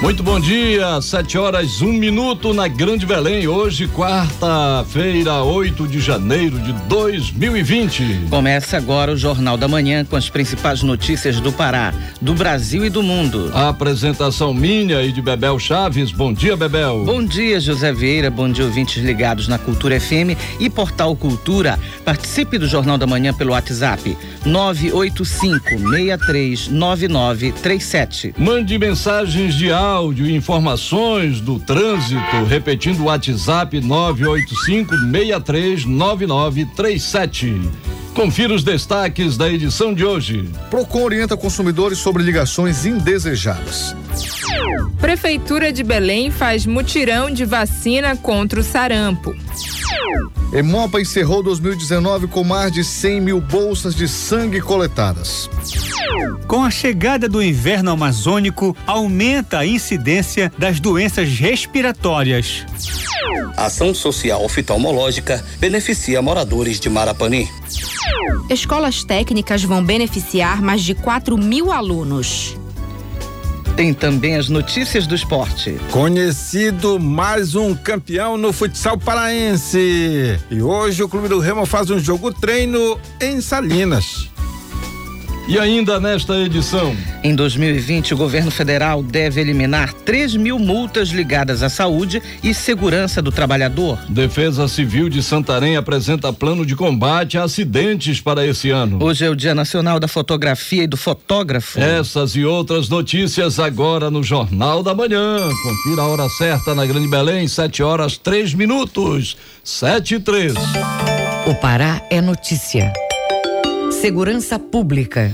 Muito bom dia, sete horas um minuto na Grande Belém. Hoje, quarta-feira, 8 de janeiro de 2020. Começa agora o Jornal da Manhã com as principais notícias do Pará, do Brasil e do mundo. A apresentação minha e de Bebel Chaves. Bom dia, Bebel. Bom dia, José Vieira. Bom dia, ouvintes ligados na Cultura FM e Portal Cultura. Participe do Jornal da Manhã pelo WhatsApp 985 639937. Mande mensagens de áudio áudio e informações do trânsito, repetindo o WhatsApp 985 639937. Confira os destaques da edição de hoje. Procon orienta consumidores sobre ligações indesejadas. Prefeitura de Belém faz mutirão de vacina contra o sarampo. Emopa encerrou 2019 com mais de 100 mil bolsas de sangue coletadas. Com a chegada do inverno amazônico, aumenta a incidência das doenças respiratórias. Ação social oftalmológica beneficia moradores de Marapani. Escolas técnicas vão beneficiar mais de 4 mil alunos. Tem também as notícias do esporte. Conhecido mais um campeão no futsal paraense. E hoje o Clube do Remo faz um jogo treino em Salinas. E ainda nesta edição. Em 2020, o governo federal deve eliminar 3 mil multas ligadas à saúde e segurança do trabalhador. Defesa Civil de Santarém apresenta plano de combate a acidentes para esse ano. Hoje é o Dia Nacional da Fotografia e do Fotógrafo. Essas e outras notícias agora no Jornal da Manhã. Confira a hora certa na Grande Belém, 7 horas 3 minutos. 7 e 3. O Pará é notícia. Segurança Pública.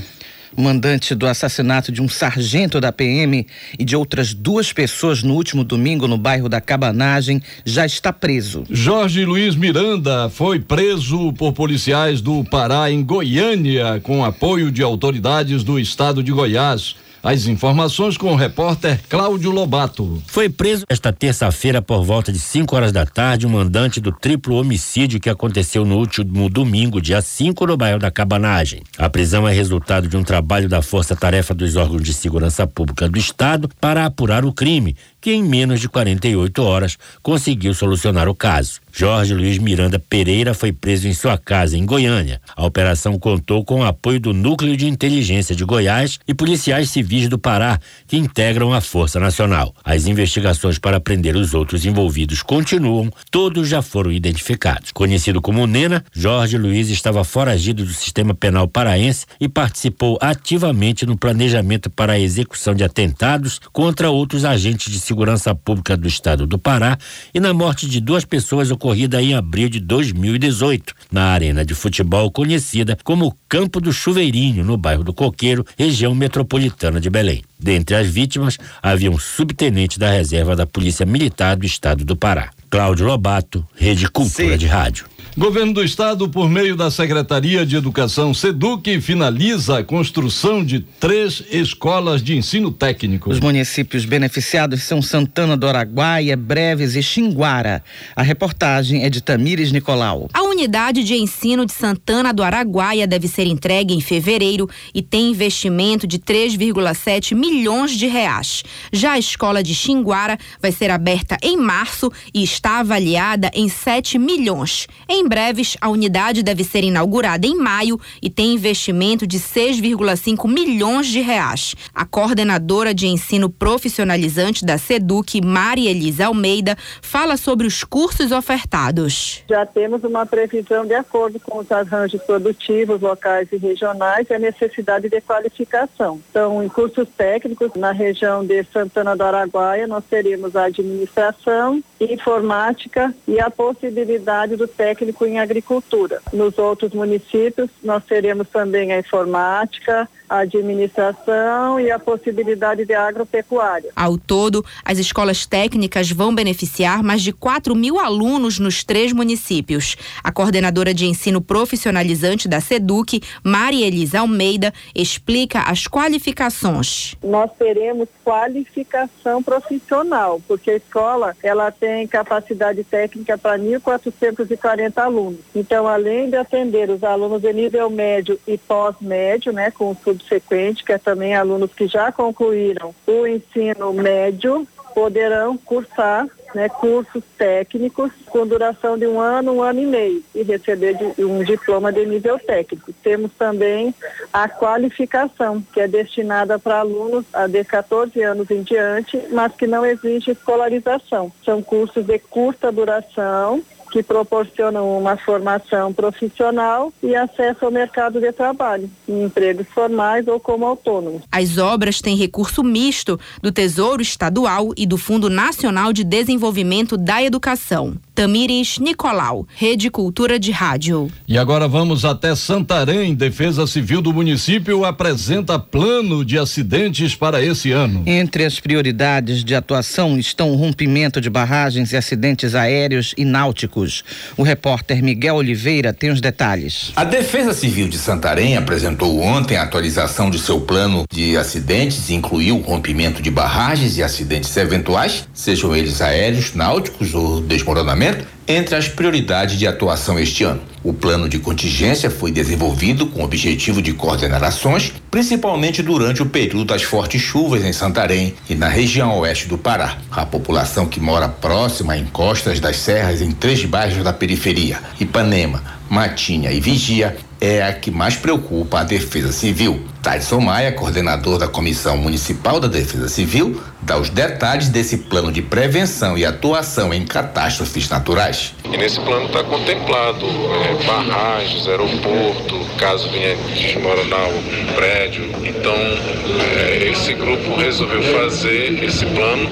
Mandante do assassinato de um sargento da PM e de outras duas pessoas no último domingo no bairro da Cabanagem já está preso. Jorge Luiz Miranda foi preso por policiais do Pará em Goiânia com apoio de autoridades do estado de Goiás. As informações com o repórter Cláudio Lobato. Foi preso esta terça-feira por volta de 5 horas da tarde um mandante do triplo homicídio que aconteceu no último domingo, dia 5, no bairro da Cabanagem. A prisão é resultado de um trabalho da Força Tarefa dos órgãos de segurança pública do Estado para apurar o crime, que em menos de 48 horas conseguiu solucionar o caso. Jorge Luiz Miranda Pereira foi preso em sua casa em Goiânia. A operação contou com o apoio do Núcleo de Inteligência de Goiás e policiais civis do Pará, que integram a Força Nacional. As investigações para prender os outros envolvidos continuam, todos já foram identificados. Conhecido como Nena, Jorge Luiz estava foragido do sistema penal paraense e participou ativamente no planejamento para a execução de atentados contra outros agentes de segurança Segurança Pública do Estado do Pará e na morte de duas pessoas ocorrida em abril de 2018, na arena de futebol conhecida como Campo do Chuveirinho, no bairro do Coqueiro, região metropolitana de Belém. Dentre as vítimas, havia um subtenente da reserva da Polícia Militar do Estado do Pará. Cláudio Lobato, Rede Cultura Sim. de Rádio. Governo do Estado, por meio da Secretaria de Educação SEDUC, finaliza a construção de três escolas de ensino técnico. Os municípios beneficiados são Santana do Araguaia, Breves e Xinguara. A reportagem é de Tamires Nicolau. A unidade de ensino de Santana do Araguaia deve ser entregue em fevereiro e tem investimento de 3,7 milhões de reais. Já a escola de Xinguara vai ser aberta em março e está avaliada em 7 milhões. Em em breves, a unidade deve ser inaugurada em maio e tem investimento de 6,5 milhões de reais. A coordenadora de ensino profissionalizante da SEDUC, Maria Elisa Almeida, fala sobre os cursos ofertados. Já temos uma previsão de acordo com os arranjos produtivos locais e regionais e a necessidade de qualificação. Então, em cursos técnicos, na região de Santana do Araguaia, nós teríamos a administração, informática e a possibilidade do técnico em agricultura. Nos outros municípios, nós teremos também a informática, administração e a possibilidade de agropecuária. Ao todo, as escolas técnicas vão beneficiar mais de 4 mil alunos nos três municípios. A coordenadora de ensino profissionalizante da SEDUC, Maria Elisa Almeida, explica as qualificações. Nós teremos qualificação profissional, porque a escola ela tem capacidade técnica para 1.440 alunos. Então, além de atender os alunos de nível médio e pós-médio, né, com o subsequente, que é também alunos que já concluíram o ensino médio, poderão cursar né, cursos técnicos com duração de um ano, um ano e meio e receber um diploma de nível técnico. Temos também a qualificação, que é destinada para alunos de 14 anos em diante, mas que não exige escolarização. São cursos de curta duração que proporcionam uma formação profissional e acesso ao mercado de trabalho, em empregos formais ou como autônomos. As obras têm recurso misto do Tesouro Estadual e do Fundo Nacional de Desenvolvimento da Educação. Tamires Nicolau, Rede Cultura de Rádio. E agora vamos até Santarém. Defesa Civil do município apresenta plano de acidentes para esse ano. Entre as prioridades de atuação estão o rompimento de barragens e acidentes aéreos e náuticos. O repórter Miguel Oliveira tem os detalhes. A Defesa Civil de Santarém apresentou ontem a atualização de seu plano de acidentes e incluiu o rompimento de barragens e acidentes eventuais, sejam eles aéreos, náuticos ou desmoronamento entre as prioridades de atuação este ano. O plano de contingência foi desenvolvido com o objetivo de coordenar ações, principalmente durante o período das fortes chuvas em Santarém e na região oeste do Pará. A população que mora próxima a encostas das serras em três bairros da periferia, Ipanema, Matinha e Vigia, é a que mais preocupa a Defesa Civil. Tyson Maia, coordenador da Comissão Municipal da Defesa Civil, dá os detalhes desse plano de prevenção e atuação em catástrofes naturais. E nesse plano está contemplado é, barragens, aeroporto, caso venha desmoronar um prédio. Então, é, esse grupo resolveu fazer esse plano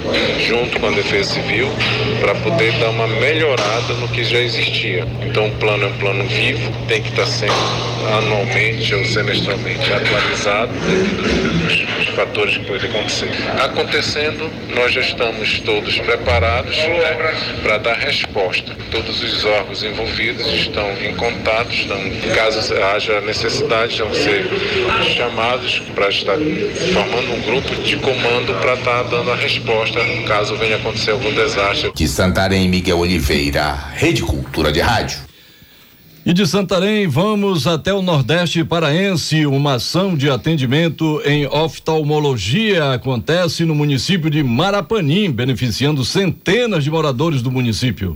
junto com a Defesa Civil para poder dar uma melhorada no que já existia. Então, o plano é um plano vivo, tem que estar tá sendo anualmente ou semestralmente atualizado os, os fatores que podem acontecer. Acontecendo, nós já estamos todos preparados né, para dar resposta. Todos os órgãos envolvidos estão em contato, estão, caso haja necessidade, vão ser chamados para estar formando um grupo de comando para estar dando a resposta caso venha acontecer algum desastre. De Santarém, Miguel Oliveira, Rede Cultura de Rádio. E de Santarém, vamos até o Nordeste Paraense. Uma ação de atendimento em oftalmologia acontece no município de Marapanim, beneficiando centenas de moradores do município.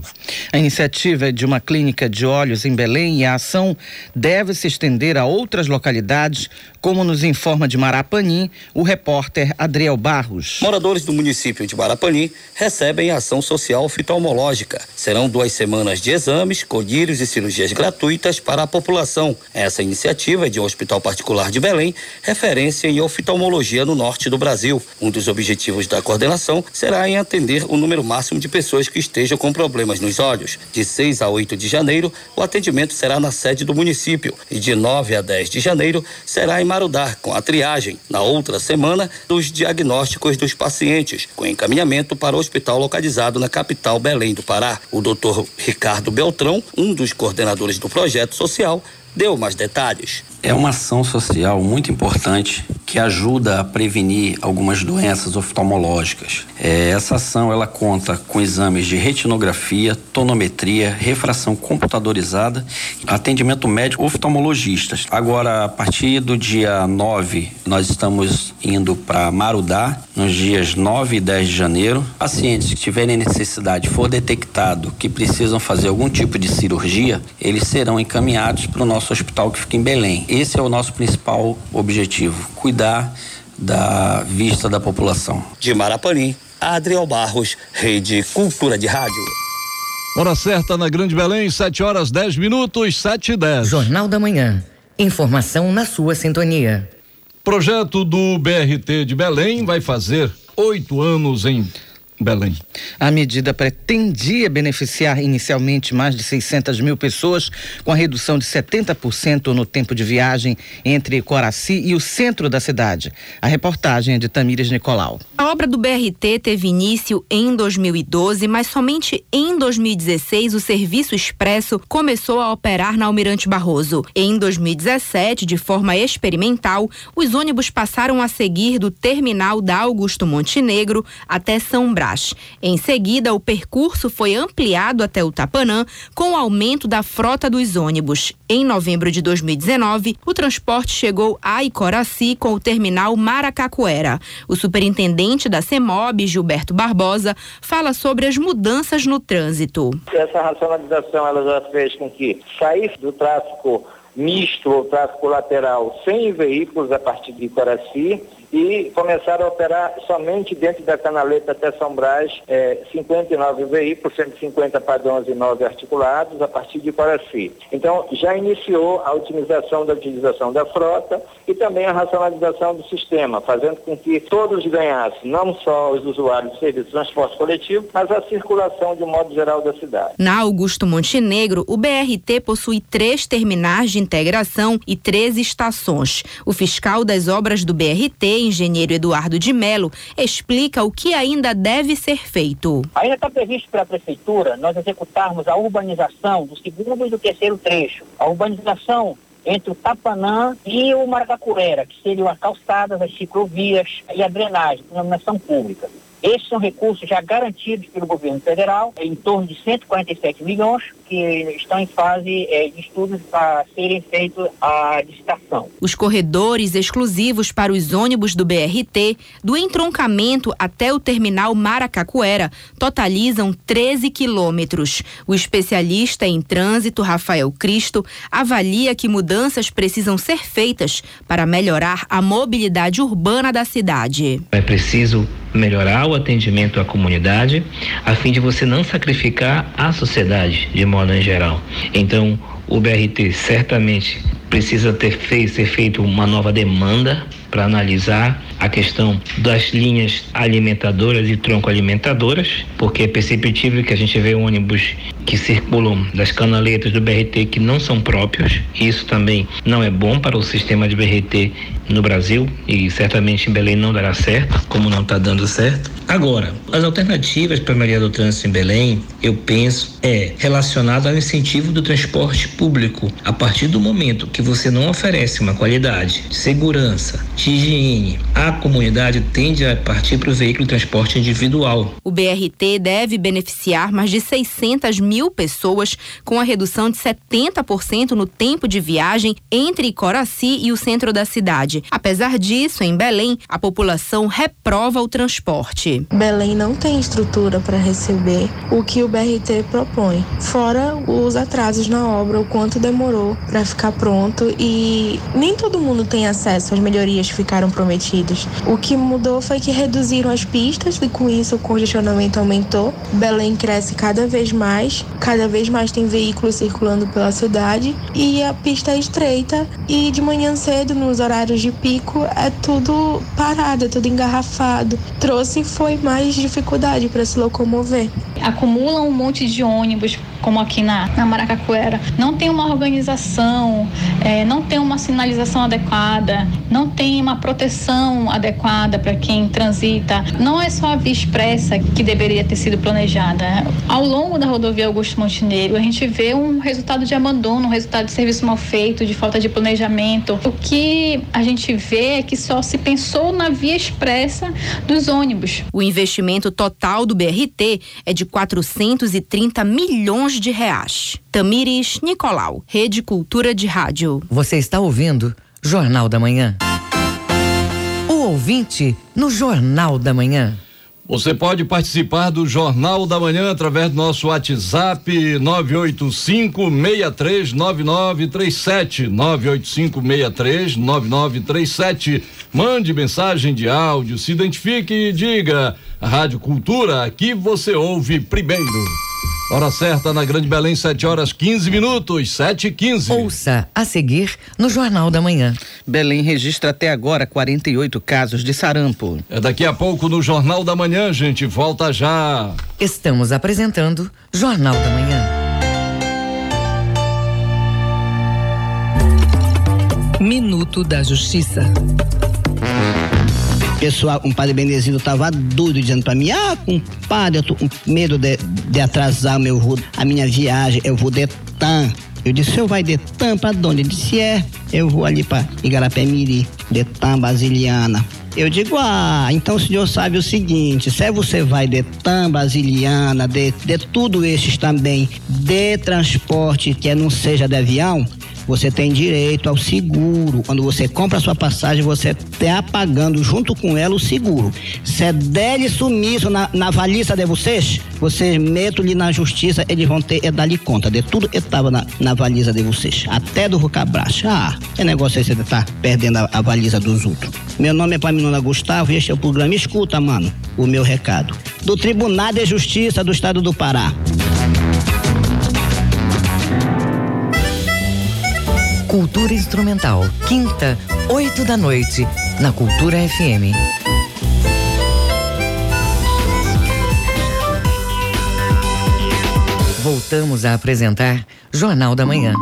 A iniciativa é de uma clínica de olhos em Belém e a ação deve se estender a outras localidades, como nos informa de Marapanim o repórter Adriel Barros. Moradores do município de Marapanim recebem ação social oftalmológica. Serão duas semanas de exames, colírios e cirurgias gratuitas gratuitas para a população. Essa iniciativa é de um hospital particular de Belém, referência em oftalmologia no norte do Brasil. Um dos objetivos da coordenação será em atender o número máximo de pessoas que estejam com problemas nos olhos. De 6 a 8 de janeiro, o atendimento será na sede do município e de 9 a 10 de janeiro será em Marudá, com a triagem. Na outra semana, os diagnósticos dos pacientes, com encaminhamento para o hospital localizado na capital Belém do Pará. O doutor Ricardo Beltrão, um dos coordenadores do do projeto social, deu mais detalhes. É uma ação social muito importante que ajuda a prevenir algumas doenças oftalmológicas. É, essa ação ela conta com exames de retinografia, tonometria, refração computadorizada, atendimento médico oftalmologistas. Agora, a partir do dia 9, nós estamos indo para Marudá, nos dias 9 e 10 de janeiro. Pacientes que tiverem necessidade, for detectado que precisam fazer algum tipo de cirurgia, eles serão encaminhados para o nosso hospital que fica em Belém. Esse é o nosso principal objetivo, cuidar da vista da população. De Marapanim, Adriel Barros, Rede Cultura de Rádio. Hora certa na Grande Belém, 7 horas 10 minutos, 7 e 10. Jornal da Manhã. Informação na sua sintonia. Projeto do BRT de Belém vai fazer oito anos em Belém. A medida pretendia beneficiar inicialmente mais de 600 mil pessoas, com a redução de 70% no tempo de viagem entre Coraci e o centro da cidade. A reportagem é de Tamires Nicolau. A obra do BRT teve início em 2012, mas somente em 2016 o serviço expresso começou a operar na Almirante Barroso. Em 2017, de forma experimental, os ônibus passaram a seguir do terminal da Augusto Montenegro até São Brás. Em seguida, o percurso foi ampliado até o Tapanã com o aumento da frota dos ônibus. Em novembro de 2019, o transporte chegou a Icoraci com o terminal Maracacuera. O superintendente da CEMOB, Gilberto Barbosa, fala sobre as mudanças no trânsito. Essa racionalização ela já fez com que saísse do tráfego misto ou tráfego lateral sem veículos a partir de Icoraci e começaram a operar somente dentro da canaleta até São Brás é, 59 veículos, 150 padrões e 9 articulados a partir de Paraci. Então já iniciou a otimização da utilização da frota e também a racionalização do sistema, fazendo com que todos ganhassem, não só os usuários do serviço de transporte coletivo, mas a circulação de um modo geral da cidade. Na Augusto Montenegro, o BRT possui três terminais de integração e três estações. O fiscal das obras do BRT engenheiro Eduardo de Melo, explica o que ainda deve ser feito. Ainda está previsto pela Prefeitura nós executarmos a urbanização do segundo e do terceiro trecho. A urbanização entre o Tapanã e o Maracacurera, que seriam as calçadas, as ciclovias e a drenagem, iluminação pública. Esses são recursos já garantidos pelo governo federal, em torno de 147 milhões, que estão em fase é, de estudos para serem feitos a licitação. Os corredores exclusivos para os ônibus do BRT, do entroncamento até o terminal Maracacuera, totalizam 13 quilômetros. O especialista em trânsito, Rafael Cristo, avalia que mudanças precisam ser feitas para melhorar a mobilidade urbana da cidade. É preciso melhorar o atendimento à comunidade, a fim de você não sacrificar a sociedade de modo em geral. Então, o BRT certamente precisa ter feito, ser feito uma nova demanda para analisar a questão das linhas alimentadoras e tronco alimentadoras, porque é perceptível que a gente vê ônibus que circulam das canaletas do BRT que não são próprios. Isso também não é bom para o sistema de BRT no Brasil e certamente em Belém não dará certo, como não está dando certo. Agora, as alternativas para a Maria do Trânsito em Belém, eu penso, é relacionado ao incentivo do transporte público. A partir do momento que você não oferece uma qualidade de segurança, de higiene, a comunidade tende a partir para o veículo de transporte individual. O BRT deve beneficiar mais de 600 mil pessoas com a redução de 70% no tempo de viagem entre Coraci e o centro da cidade. Apesar disso, em Belém, a população reprova o transporte. Belém não tem estrutura para receber o que o BRT propõe, fora os atrasos na obra, o quanto demorou para ficar pronto e nem todo mundo tem acesso às melhorias que ficaram prometidas. O que mudou foi que reduziram as pistas e com isso o congestionamento aumentou. Belém cresce cada vez mais, cada vez mais tem veículos circulando pela cidade e a pista é estreita e de manhã cedo nos horários de pico é tudo parado, é tudo engarrafado. Trouxe foi mais dificuldade para se locomover. Acumulam um monte de ônibus, como aqui na, na Maracacuera. Não tem uma organização, é, não tem uma sinalização adequada, não tem uma proteção adequada para quem transita. Não é só a via expressa que deveria ter sido planejada. Ao longo da rodovia Augusto Montenegro, a gente vê um resultado de abandono, um resultado de serviço mal feito, de falta de planejamento. O que a gente vê é que só se pensou na via expressa dos ônibus. O investimento total do BRT é de 430 milhões de reais. Tamires Nicolau, Rede Cultura de Rádio. Você está ouvindo Jornal da Manhã. O ouvinte no Jornal da Manhã. Você pode participar do Jornal da Manhã através do nosso WhatsApp 985-639937. 985-639937. Mande mensagem de áudio, se identifique e diga. Rádio Cultura, aqui você ouve primeiro. Hora certa na Grande Belém, 7 horas 15 minutos, 7 e 15. Ouça a seguir no Jornal da Manhã. Belém registra até agora 48 casos de sarampo. É daqui a pouco no Jornal da Manhã, gente. Volta já. Estamos apresentando Jornal da Manhã. Minuto da Justiça. Pessoal, um padre Benedito tava doido dizendo para mim: Ah, compadre, eu tô com medo de, de atrasar meu, a minha viagem, eu vou de TAM. Eu disse: senhor vai de TAM pra onde? Ele disse: É, eu vou ali pra Igarapé Miri, de TAM Basiliana. Eu digo, ah, então o senhor sabe o seguinte, se você vai de TAM, Basiliana, de, de tudo esses também, de transporte que não seja de avião, você tem direito ao seguro. Quando você compra a sua passagem, você está pagando junto com ela o seguro. Se é dele sumiço na, na de vocês, vocês metam-lhe na justiça, eles vão ter é dar-lhe conta de tudo que estava na, na de vocês, até do Rucabracha. Ah, é negócio aí você tá perdendo a, a dos outros. Meu nome é Paminona Gustavo e este é o programa Escuta, mano, o meu recado. Do Tribunal de Justiça do Estado do Pará. Cultura Instrumental, quinta, oito da noite, na Cultura FM. Voltamos a apresentar Jornal da Manhã.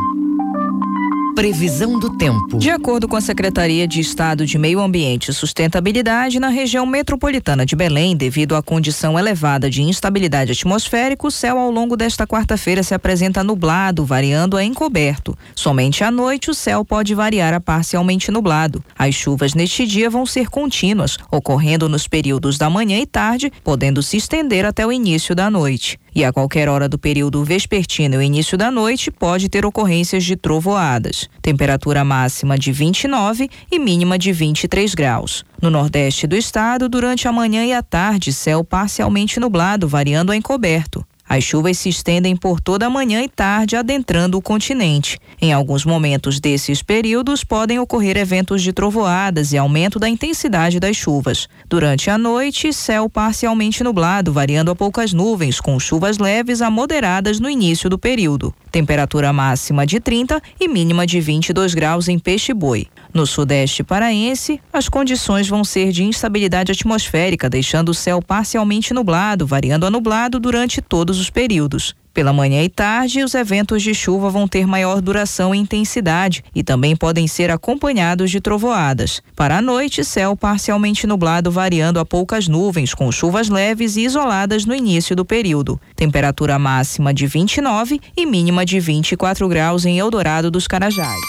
Previsão do tempo. De acordo com a Secretaria de Estado de Meio Ambiente e Sustentabilidade, na região metropolitana de Belém, devido à condição elevada de instabilidade atmosférica, o céu ao longo desta quarta-feira se apresenta nublado, variando a encoberto. Somente à noite o céu pode variar a parcialmente nublado. As chuvas neste dia vão ser contínuas, ocorrendo nos períodos da manhã e tarde, podendo se estender até o início da noite e a qualquer hora do período vespertino e início da noite pode ter ocorrências de trovoadas. Temperatura máxima de 29 e mínima de 23 graus. No nordeste do estado, durante a manhã e a tarde, céu parcialmente nublado, variando a encoberto. As chuvas se estendem por toda a manhã e tarde, adentrando o continente. Em alguns momentos desses períodos, podem ocorrer eventos de trovoadas e aumento da intensidade das chuvas. Durante a noite, céu parcialmente nublado, variando a poucas nuvens, com chuvas leves a moderadas no início do período. Temperatura máxima de 30 e mínima de 22 graus em Peixe-Boi. No sudeste paraense, as condições vão ser de instabilidade atmosférica, deixando o céu parcialmente nublado, variando a nublado durante todos os períodos. Pela manhã e tarde, os eventos de chuva vão ter maior duração e intensidade e também podem ser acompanhados de trovoadas. Para a noite, céu parcialmente nublado, variando a poucas nuvens, com chuvas leves e isoladas no início do período. Temperatura máxima de 29 e mínima de 24 graus em Eldorado dos Carajás.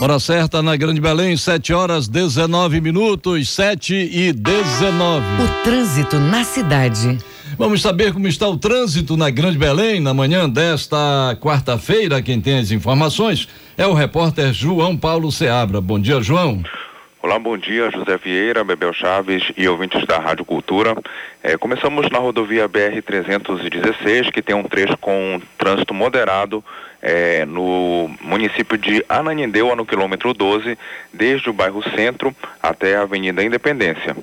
Hora certa na Grande Belém, 7 horas 19 minutos, 7 e 19. O trânsito na cidade. Vamos saber como está o trânsito na Grande Belém na manhã desta quarta-feira. Quem tem as informações é o repórter João Paulo Seabra. Bom dia, João. Olá, bom dia, José Vieira, Bebel Chaves e ouvintes da Rádio Cultura. É, começamos na rodovia BR-316, que tem um trecho com trânsito moderado é, no município de Ananindeua, no quilômetro 12, desde o bairro Centro até a Avenida Independência.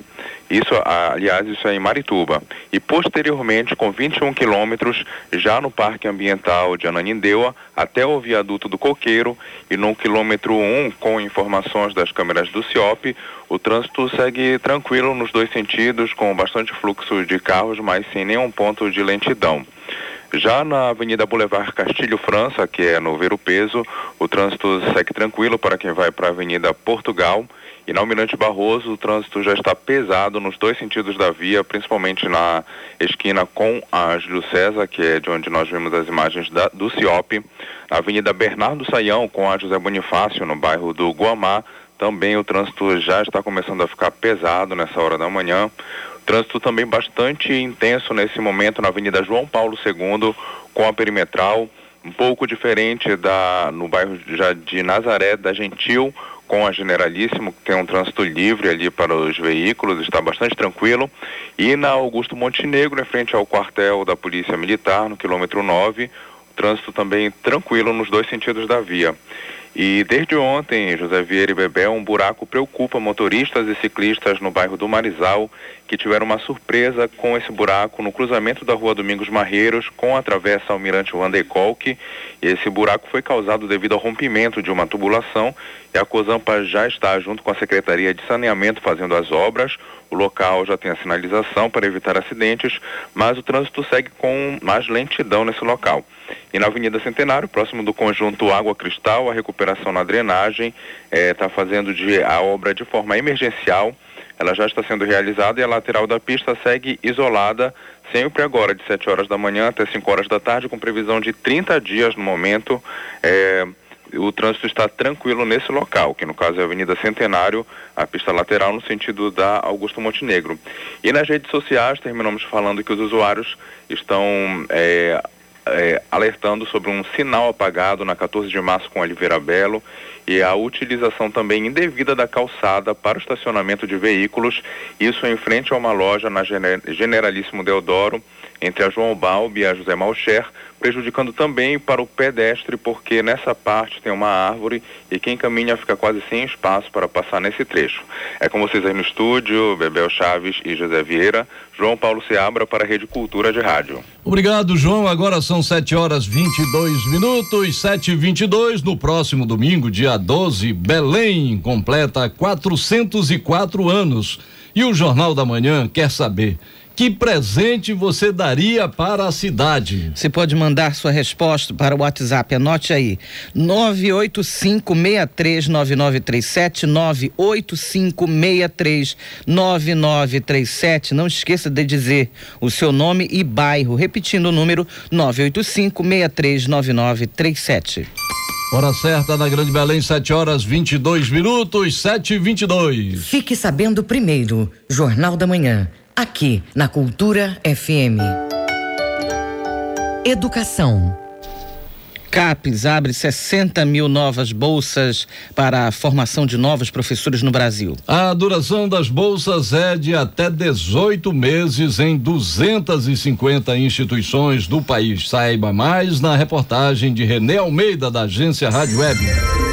Isso, aliás, isso é em Marituba. E posteriormente, com 21 quilômetros, já no Parque Ambiental de Ananindeua, até o viaduto do Coqueiro, e no quilômetro 1, com informações das câmeras do CIOP, o trânsito segue tranquilo nos dois sentidos, com bastante fluxo de carros, mas sem nenhum ponto de lentidão. Já na Avenida Boulevard Castilho França, que é no Ver o Peso, o trânsito segue tranquilo para quem vai para a Avenida Portugal. E na Almirante Barroso, o trânsito já está pesado nos dois sentidos da via, principalmente na esquina com a Júlio César, que é de onde nós vimos as imagens da, do CIOP. Na Avenida Bernardo Saião, com a José Bonifácio, no bairro do Guamá, também o trânsito já está começando a ficar pesado nessa hora da manhã. Trânsito também bastante intenso nesse momento na Avenida João Paulo II, com a perimetral, um pouco diferente da no bairro já de Nazaré da Gentil, com a Generalíssimo, que tem um trânsito livre ali para os veículos, está bastante tranquilo. E na Augusto Montenegro, em frente ao quartel da Polícia Militar, no quilômetro 9, o trânsito também tranquilo nos dois sentidos da via. E desde ontem, José Vieira e Bebel, um buraco preocupa motoristas e ciclistas no bairro do Marizal, que tiveram uma surpresa com esse buraco no cruzamento da rua Domingos Marreiros com a travessa Almirante Wander Kolk. Esse buraco foi causado devido ao rompimento de uma tubulação e a Cozampa já está junto com a Secretaria de Saneamento fazendo as obras. O local já tem a sinalização para evitar acidentes, mas o trânsito segue com mais lentidão nesse local. E na Avenida Centenário, próximo do conjunto Água Cristal, a recuperação na drenagem está fazendo de, a obra de forma emergencial. Ela já está sendo realizada e a lateral da pista segue isolada, sempre agora de 7 horas da manhã até 5 horas da tarde, com previsão de 30 dias no momento. É, o trânsito está tranquilo nesse local, que no caso é a Avenida Centenário, a pista lateral no sentido da Augusto Montenegro. E nas redes sociais terminamos falando que os usuários estão é, é, alertando sobre um sinal apagado na 14 de março com Oliveira Belo e a utilização também indevida da calçada para o estacionamento de veículos, isso em frente a uma loja na Generalíssimo Deodoro, entre a João Balbi e a José Malcher, prejudicando também para o pedestre, porque nessa parte tem uma árvore e quem caminha fica quase sem espaço para passar nesse trecho. É com vocês aí no estúdio, Bebel Chaves e José Vieira, João Paulo Seabra para a Rede Cultura de Rádio. Obrigado, João. Agora são 7 horas 22 minutos, 7 e 22 No próximo domingo, dia 12, Belém completa 404 anos. E o Jornal da Manhã quer saber que presente você daria para a cidade? Você pode mandar sua resposta para o WhatsApp, anote aí, 985639937, 985639937. Não esqueça de dizer o seu nome e bairro, repetindo o número 985639937. Hora certa na Grande Belém, 7 horas 22 minutos, 7 e 22 Fique sabendo primeiro, Jornal da Manhã aqui na Cultura FM. Educação. CAPES abre 60 mil novas bolsas para a formação de novos professores no Brasil. A duração das bolsas é de até 18 meses em 250 instituições do país. Saiba mais na reportagem de Renê Almeida, da agência Rádio Web.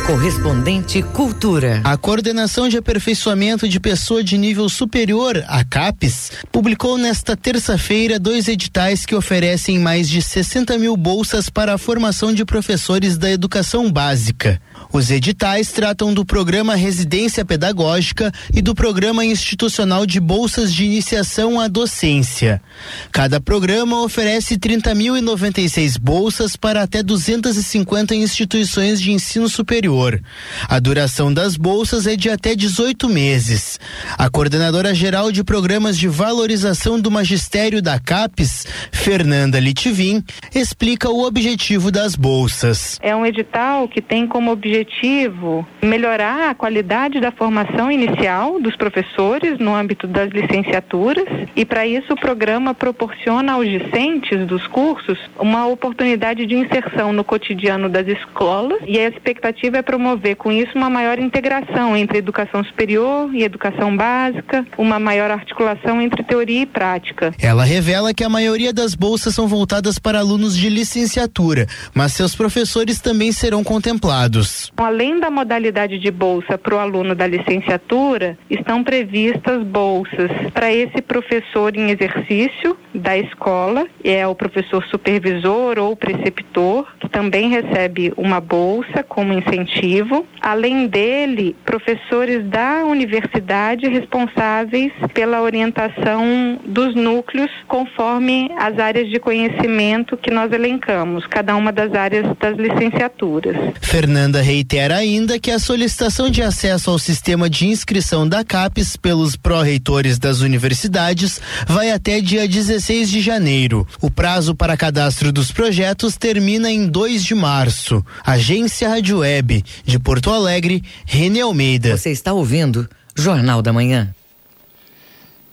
Correspondente Cultura. A Coordenação de Aperfeiçoamento de Pessoa de Nível Superior, a CAPES, publicou nesta terça-feira dois editais que oferecem mais de 60 mil bolsas para a formação de professores da educação básica. Os editais tratam do programa Residência Pedagógica e do programa institucional de bolsas de iniciação à docência. Cada programa oferece 30.096 bolsas para até 250 instituições de ensino superior. A duração das bolsas é de até 18 meses. A coordenadora geral de programas de valorização do magistério da CAPES, Fernanda Litivin, explica o objetivo das bolsas. É um edital que tem como objetivo objetivo melhorar a qualidade da formação inicial dos professores no âmbito das licenciaturas e para isso o programa proporciona aos discentes dos cursos uma oportunidade de inserção no cotidiano das escolas e a expectativa é promover com isso uma maior integração entre educação superior e educação básica, uma maior articulação entre teoria e prática. Ela revela que a maioria das bolsas são voltadas para alunos de licenciatura, mas seus professores também serão contemplados. Além da modalidade de bolsa para o aluno da licenciatura, estão previstas bolsas para esse professor em exercício da escola, é o professor supervisor ou preceptor, que também recebe uma bolsa como incentivo. Além dele, professores da universidade responsáveis pela orientação dos núcleos conforme as áreas de conhecimento que nós elencamos, cada uma das áreas das licenciaturas. Fernanda reitera ainda que a solicitação de acesso ao sistema de inscrição da CAPES pelos pró-reitores das universidades vai até dia 16 de janeiro. O prazo para cadastro dos projetos termina em 2 de março. Agência Rádio Web, de Porto Alegre, Rene Almeida. Você está ouvindo Jornal da Manhã.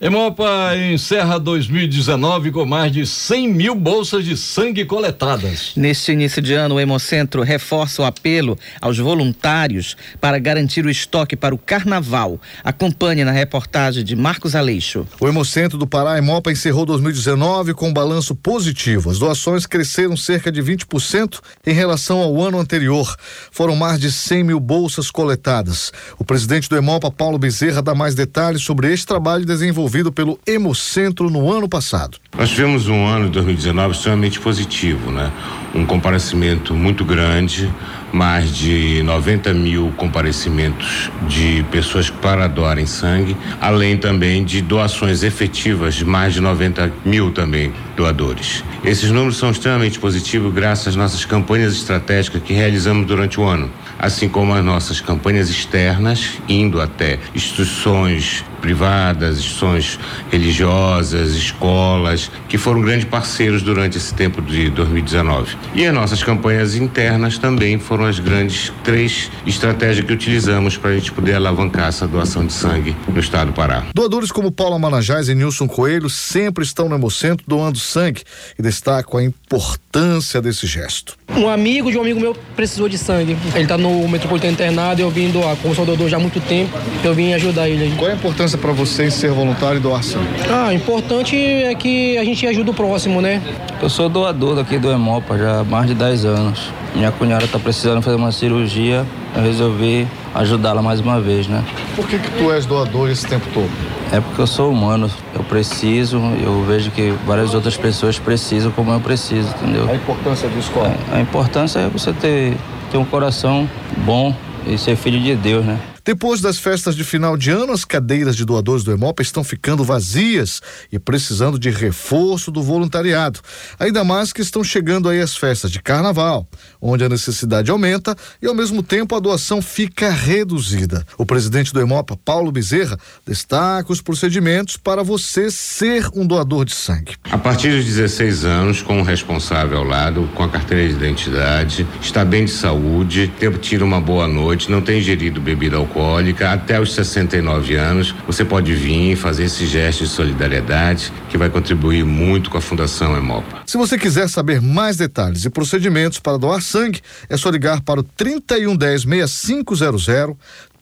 Hemopa encerra 2019 com mais de 100 mil bolsas de sangue coletadas. Neste início de ano, o Hemocentro reforça o apelo aos voluntários para garantir o estoque para o carnaval. Acompanhe na reportagem de Marcos Aleixo. O Hemocentro do Pará, Hemopa, encerrou 2019 com um balanço positivo. As doações cresceram cerca de 20% em relação ao ano anterior. Foram mais de 100 mil bolsas coletadas. O presidente do Hemopa, Paulo Bezerra, dá mais detalhes sobre este trabalho desenvolvido desenvolvido pelo Hemocentro no ano passado. Nós tivemos um ano de 2019 extremamente positivo, né? Um comparecimento muito grande, mais de 90 mil comparecimentos de pessoas para doarem sangue, além também de doações efetivas de mais de 90 mil também doadores. Esses números são extremamente positivos graças às nossas campanhas estratégicas que realizamos durante o ano, assim como as nossas campanhas externas, indo até instituições privadas, instituições religiosas, escolas, que foram grandes parceiros durante esse tempo de 2019. E as nossas campanhas internas também foram as grandes três estratégias que utilizamos para a gente poder alavancar essa doação de sangue no estado do Pará. Doadores como Paulo Manajás e Nilson Coelho sempre estão no Hemocentro doando sangue e destacam a importância desse gesto. Um amigo de um amigo meu precisou de sangue. Ele está no metropolitano internado e eu vim doar. Como sou doador já há muito tempo, eu vim ajudar ele. Qual é a importância para vocês ser voluntário e doar sangue? Ah, importante é que a gente ajuda o próximo, né? Eu sou doador daqui do Hemopa já há mais de 10 anos. Minha cunhada está precisando fazer uma cirurgia, eu resolvi ajudá-la mais uma vez, né? Por que que tu és doador esse tempo todo? É porque eu sou humano, eu preciso, eu vejo que várias outras pessoas precisam como eu preciso, entendeu? A importância disso qual? É, a importância é você ter, ter um coração bom e ser filho de Deus, né? Depois das festas de final de ano, as cadeiras de doadores do Hemopa estão ficando vazias e precisando de reforço do voluntariado. Ainda mais que estão chegando aí as festas de carnaval, onde a necessidade aumenta e ao mesmo tempo a doação fica reduzida. O presidente do Hemopa, Paulo Bezerra, destaca os procedimentos para você ser um doador de sangue. A partir dos 16 anos, com o responsável ao lado, com a carteira de identidade, está bem de saúde, tira uma boa noite, não tem ingerido bebida alcoólica alcoólica até os 69 anos, você pode vir fazer esse gesto de solidariedade que vai contribuir muito com a Fundação Hemopa. Se você quiser saber mais detalhes e procedimentos para doar sangue, é só ligar para o 3110 6500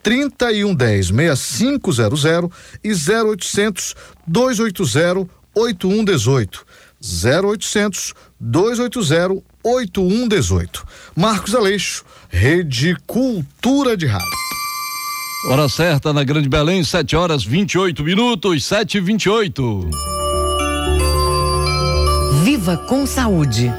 3110 6500 e 0800 280 8118. 0800 280 8118. Marcos Aleixo, Rede Cultura de Rádio. Hora certa na Grande Belém, 7 horas 28 minutos, 7 e 28. Viva com saúde.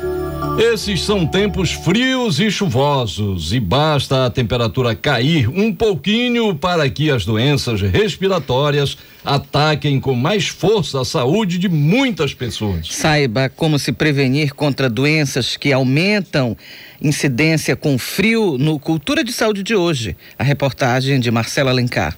Esses são tempos frios e chuvosos e basta a temperatura cair um pouquinho para que as doenças respiratórias ataquem com mais força a saúde de muitas pessoas. Saiba como se prevenir contra doenças que aumentam incidência com frio no Cultura de Saúde de hoje. A reportagem de Marcela Alencar.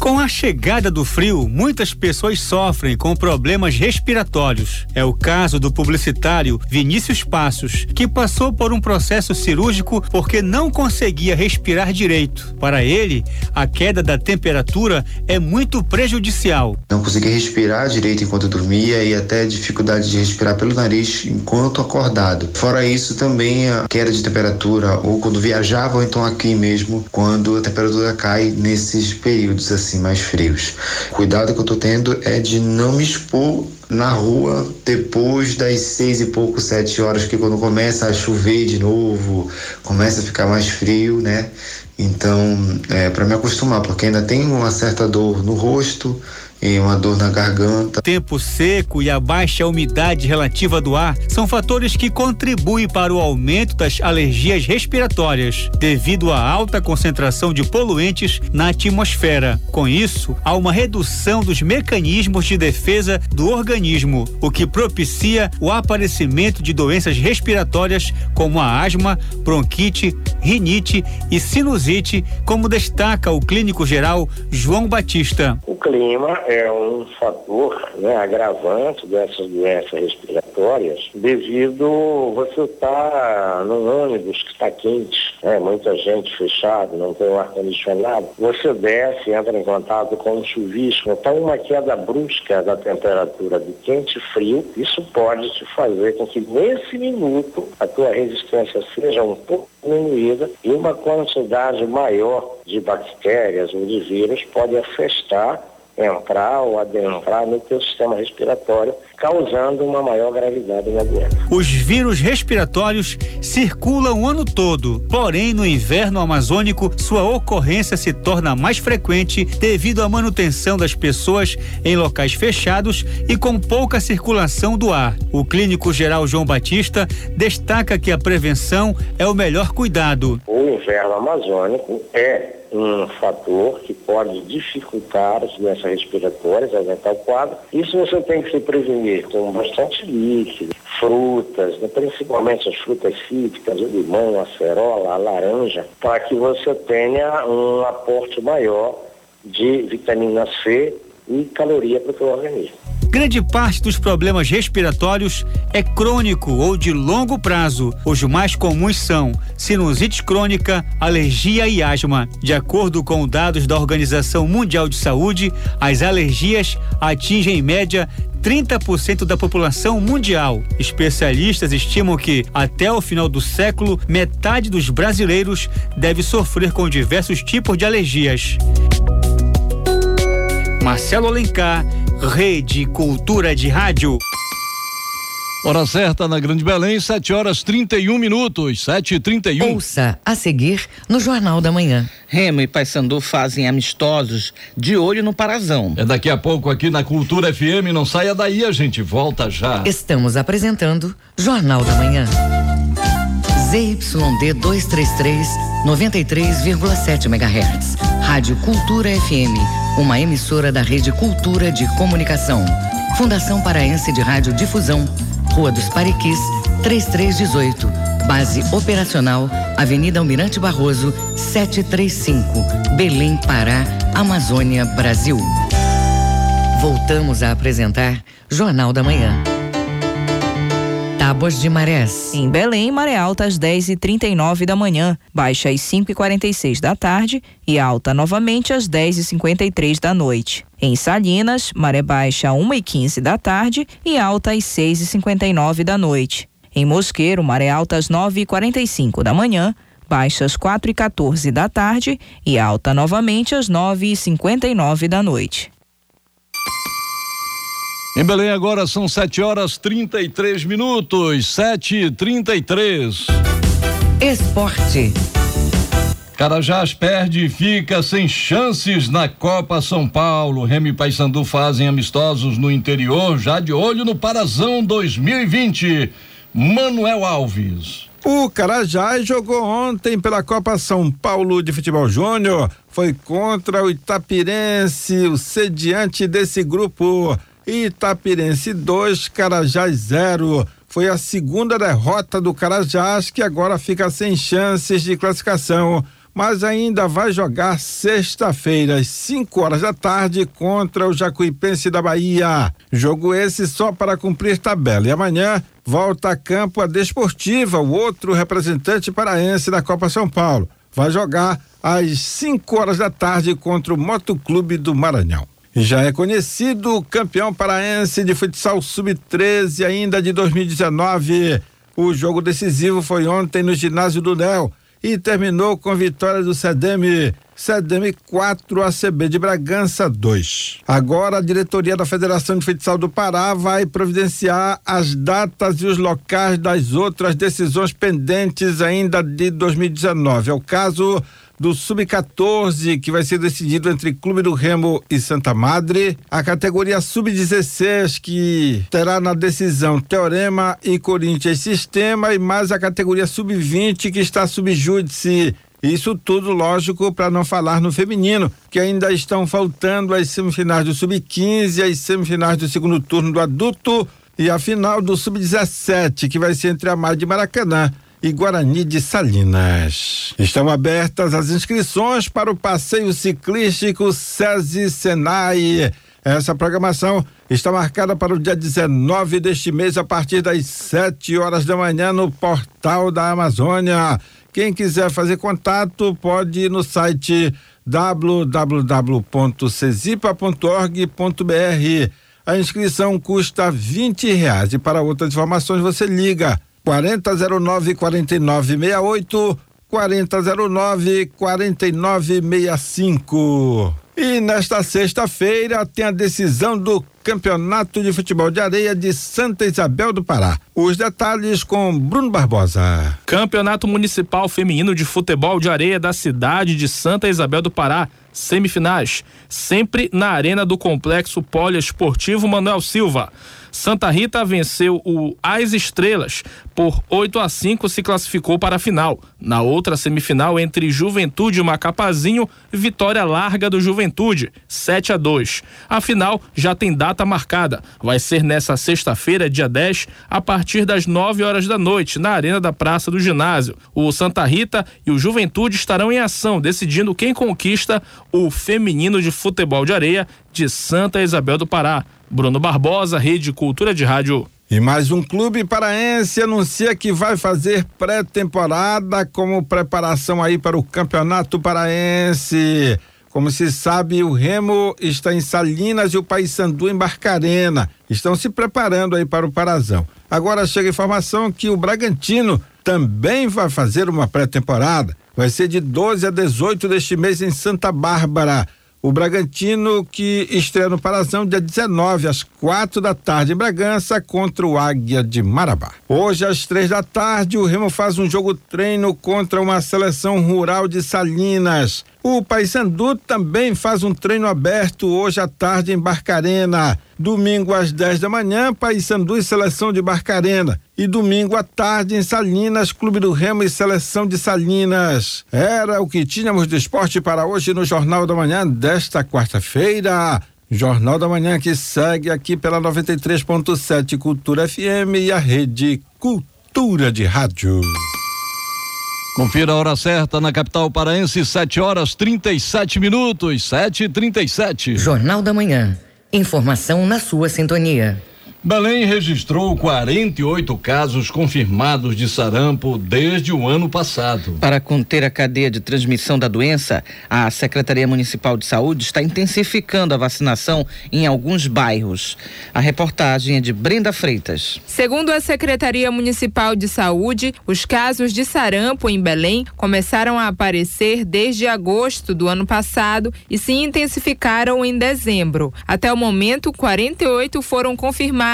Com a chegada do frio, muitas pessoas sofrem com problemas respiratórios. É o caso do publicitário Vinícius Passos, que passou por um processo cirúrgico porque não conseguia respirar direito. Para ele, a queda da temperatura é muito prejudicial. Não conseguia respirar direito enquanto dormia e até dificuldade de respirar pelo nariz enquanto acordado. Fora isso, também a queda de temperatura, ou quando viajava, ou então aqui mesmo, quando a temperatura cai nesses períodos assim assim mais frios. Cuidado que eu tô tendo é de não me expor na rua depois das seis e pouco, sete horas, que quando começa a chover de novo, começa a ficar mais frio, né? Então, é para me acostumar, porque ainda tem uma certa dor no rosto, e uma dor na garganta. Tempo seco e a baixa umidade relativa do ar são fatores que contribuem para o aumento das alergias respiratórias, devido à alta concentração de poluentes na atmosfera. Com isso, há uma redução dos mecanismos de defesa do organismo, o que propicia o aparecimento de doenças respiratórias como a asma, bronquite, rinite e sinusite, como destaca o clínico geral João Batista. O clima é um fator né, agravante dessas doenças respiratórias devido você estar tá no ônibus que está quente, né, muita gente fechado, não tem um ar-condicionado, você desce, entra em contato com um chuvisco, então uma queda brusca da temperatura de quente e frio, isso pode te fazer com que nesse minuto a tua resistência seja um pouco diminuída e uma quantidade maior de bactérias ou de vírus pode afastar entrar ou adentrar no teu sistema respiratório, causando uma maior gravidade na doença. Os vírus respiratórios circulam o ano todo, porém no inverno amazônico sua ocorrência se torna mais frequente devido à manutenção das pessoas em locais fechados e com pouca circulação do ar. O clínico geral João Batista destaca que a prevenção é o melhor cuidado. O inverno amazônico é um fator que pode dificultar as doenças respiratórias, aumentar o quadro. Isso você tem que se prevenir com bastante líquido, frutas, né, principalmente as frutas cítricas, o limão, a cerola, a laranja, para que você tenha um aporte maior de vitamina C e caloria para o seu organismo. Grande parte dos problemas respiratórios é crônico ou de longo prazo. Os mais comuns são sinusite crônica, alergia e asma. De acordo com dados da Organização Mundial de Saúde, as alergias atingem em média 30% da população mundial. Especialistas estimam que, até o final do século, metade dos brasileiros deve sofrer com diversos tipos de alergias. Marcelo Alencar, Rede Cultura de Rádio. Hora certa na Grande Belém, 7 horas 31 minutos, 7 e 31 Ouça a seguir no Jornal da Manhã. Remo e Paysandu fazem amistosos de olho no Parazão. É daqui a pouco aqui na Cultura FM, não saia daí, a gente volta já. Estamos apresentando Jornal da Manhã. ZYD 233, 93,7 MHz. Rádio Cultura FM, uma emissora da Rede Cultura de Comunicação. Fundação Paraense de Rádio Difusão, Rua dos Pariquis, 3318. Base operacional, Avenida Almirante Barroso, 735. Belém, Pará, Amazônia, Brasil. Voltamos a apresentar Jornal da Manhã. Tábuas de Marés. Em Belém, maré alta às 10h39 da manhã, baixa às 5h46 da tarde e alta novamente às 10h53 da noite. Em Salinas, maré baixa às 1h15 da tarde e alta às 6h59 da noite. Em Mosqueiro, maré alta às 9h45 da manhã, baixa às 4h14 da tarde e alta novamente às 9h59 da noite. Em Belém agora são 7 horas 33 minutos, 7 e 33 Esporte. Carajás perde e fica sem chances na Copa São Paulo. Remy e Paysandu fazem amistosos no interior, já de olho no Parazão 2020. Manuel Alves. O Carajás jogou ontem pela Copa São Paulo de Futebol Júnior. Foi contra o Itapirense, o sediante desse grupo. Itapirense 2, Carajás 0. Foi a segunda derrota do Carajás, que agora fica sem chances de classificação, mas ainda vai jogar sexta-feira, às 5 horas da tarde, contra o Jacuipense da Bahia. Jogo esse só para cumprir tabela. E amanhã volta a campo a Desportiva, o outro representante paraense da Copa São Paulo. Vai jogar às 5 horas da tarde contra o Motoclube do Maranhão. Já é conhecido campeão paraense de futsal sub-13 ainda de 2019. O jogo decisivo foi ontem no ginásio do Nel e terminou com vitória do CEDEM. CEDEM 4, ACB de Bragança 2. Agora a diretoria da Federação de Futsal do Pará vai providenciar as datas e os locais das outras decisões pendentes ainda de 2019. É o caso do Sub-14, que vai ser decidido entre Clube do Remo e Santa Madre. A categoria Sub-16, que terá na decisão Teorema e Corinthians Sistema, e mais a categoria Sub-20, que está subjúdice. Isso tudo, lógico, para não falar no feminino, que ainda estão faltando as semifinais do Sub-15, as semifinais do segundo turno do adulto e a final do Sub-17, que vai ser entre a Mar de Maracanã e Guarani de Salinas. Estão abertas as inscrições para o passeio ciclístico SESI Senai. Essa programação está marcada para o dia 19 deste mês, a partir das 7 horas da manhã, no portal da Amazônia. Quem quiser fazer contato, pode ir no site www.cesipa.org.br. A inscrição custa 20 reais e para outras informações você liga 4009 4968 4009 4965. E nesta sexta-feira tem a decisão do Campeonato de Futebol de Areia de Santa Isabel do Pará. Os detalhes com Bruno Barbosa. Campeonato Municipal Feminino de Futebol de Areia da cidade de Santa Isabel do Pará. Semifinais, sempre na arena do Complexo Poliesportivo Manuel Silva. Santa Rita venceu o As Estrelas por 8 a 5 se classificou para a final. Na outra semifinal entre Juventude e Macapazinho, vitória larga do Juventude, 7 a 2. A final já tem data marcada. Vai ser nessa sexta-feira, dia 10, a partir das 9 horas da noite, na Arena da Praça do Ginásio. O Santa Rita e o Juventude estarão em ação, decidindo quem conquista o feminino de futebol de areia de Santa Isabel do Pará. Bruno Barbosa, Rede Cultura de Rádio. E mais um clube paraense anuncia que vai fazer pré-temporada como preparação aí para o Campeonato Paraense. Como se sabe, o Remo está em Salinas e o Paysandu em Barcarena. Estão se preparando aí para o Parazão. Agora chega a informação que o Bragantino também vai fazer uma pré-temporada. Vai ser de 12 a 18 deste mês em Santa Bárbara. O Bragantino que estreia no Parazão dia 19 às quatro da tarde em Bragança contra o Águia de Marabá. Hoje às três da tarde o Remo faz um jogo treino contra uma seleção rural de Salinas. O Paysandu também faz um treino aberto hoje à tarde em Barcarena. Domingo às 10 da manhã, Paysandu e Seleção de Barcarena. E domingo à tarde em Salinas, Clube do Remo e Seleção de Salinas. Era o que tínhamos de esporte para hoje no Jornal da Manhã desta quarta-feira. Jornal da Manhã que segue aqui pela 93.7 Cultura FM e a Rede Cultura de Rádio. Confira a hora certa na capital paraense, 7 horas 37 minutos, 7 e 37 Jornal da Manhã. Informação na sua sintonia. Belém registrou 48 casos confirmados de sarampo desde o ano passado. Para conter a cadeia de transmissão da doença, a Secretaria Municipal de Saúde está intensificando a vacinação em alguns bairros. A reportagem é de Brenda Freitas. Segundo a Secretaria Municipal de Saúde, os casos de sarampo em Belém começaram a aparecer desde agosto do ano passado e se intensificaram em dezembro. Até o momento, 48 foram confirmados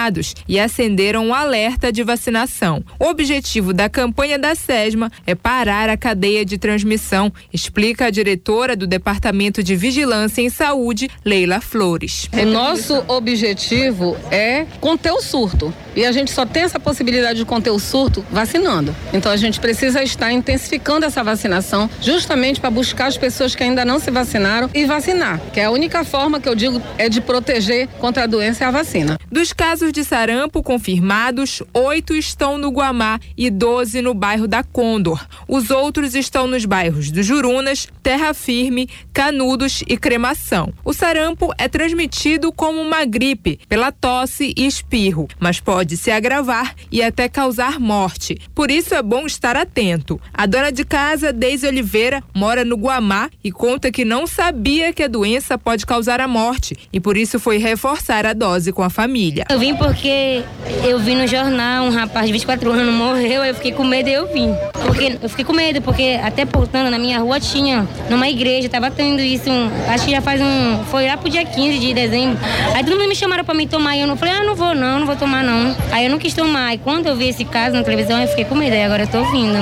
e acenderam um alerta de vacinação. O objetivo da campanha da SESMA é parar a cadeia de transmissão, explica a diretora do Departamento de Vigilância em Saúde, Leila Flores. O nosso objetivo é conter o surto. E a gente só tem essa possibilidade de conter o surto vacinando. Então a gente precisa estar intensificando essa vacinação justamente para buscar as pessoas que ainda não se vacinaram e vacinar, que é a única forma que eu digo é de proteger contra a doença é a vacina. Dos casos de sarampo confirmados, oito estão no Guamá e 12 no bairro da Condor. Os outros estão nos bairros do Jurunas, Terra Firme, Canudos e Cremação. O sarampo é transmitido como uma gripe, pela tosse e espirro, mas pode se agravar e até causar morte. Por isso é bom estar atento. A dona de casa, Deise Oliveira, mora no Guamá e conta que não sabia que a doença pode causar a morte e por isso foi reforçar a dose com a família. Eu vim porque eu vi no jornal um rapaz de 24 anos morreu, eu fiquei com medo e eu vim. Porque eu fiquei com medo, porque até portando na minha rua tinha, numa igreja, tava tendo isso, acho que já faz um. Foi lá pro dia 15 de dezembro. Aí todo mundo me chamaram pra me tomar e eu não falei, ah, não vou não, não vou tomar não. Aí eu não quis tomar. E quando eu vi esse caso na televisão, eu fiquei com medo. Aí agora eu tô vindo,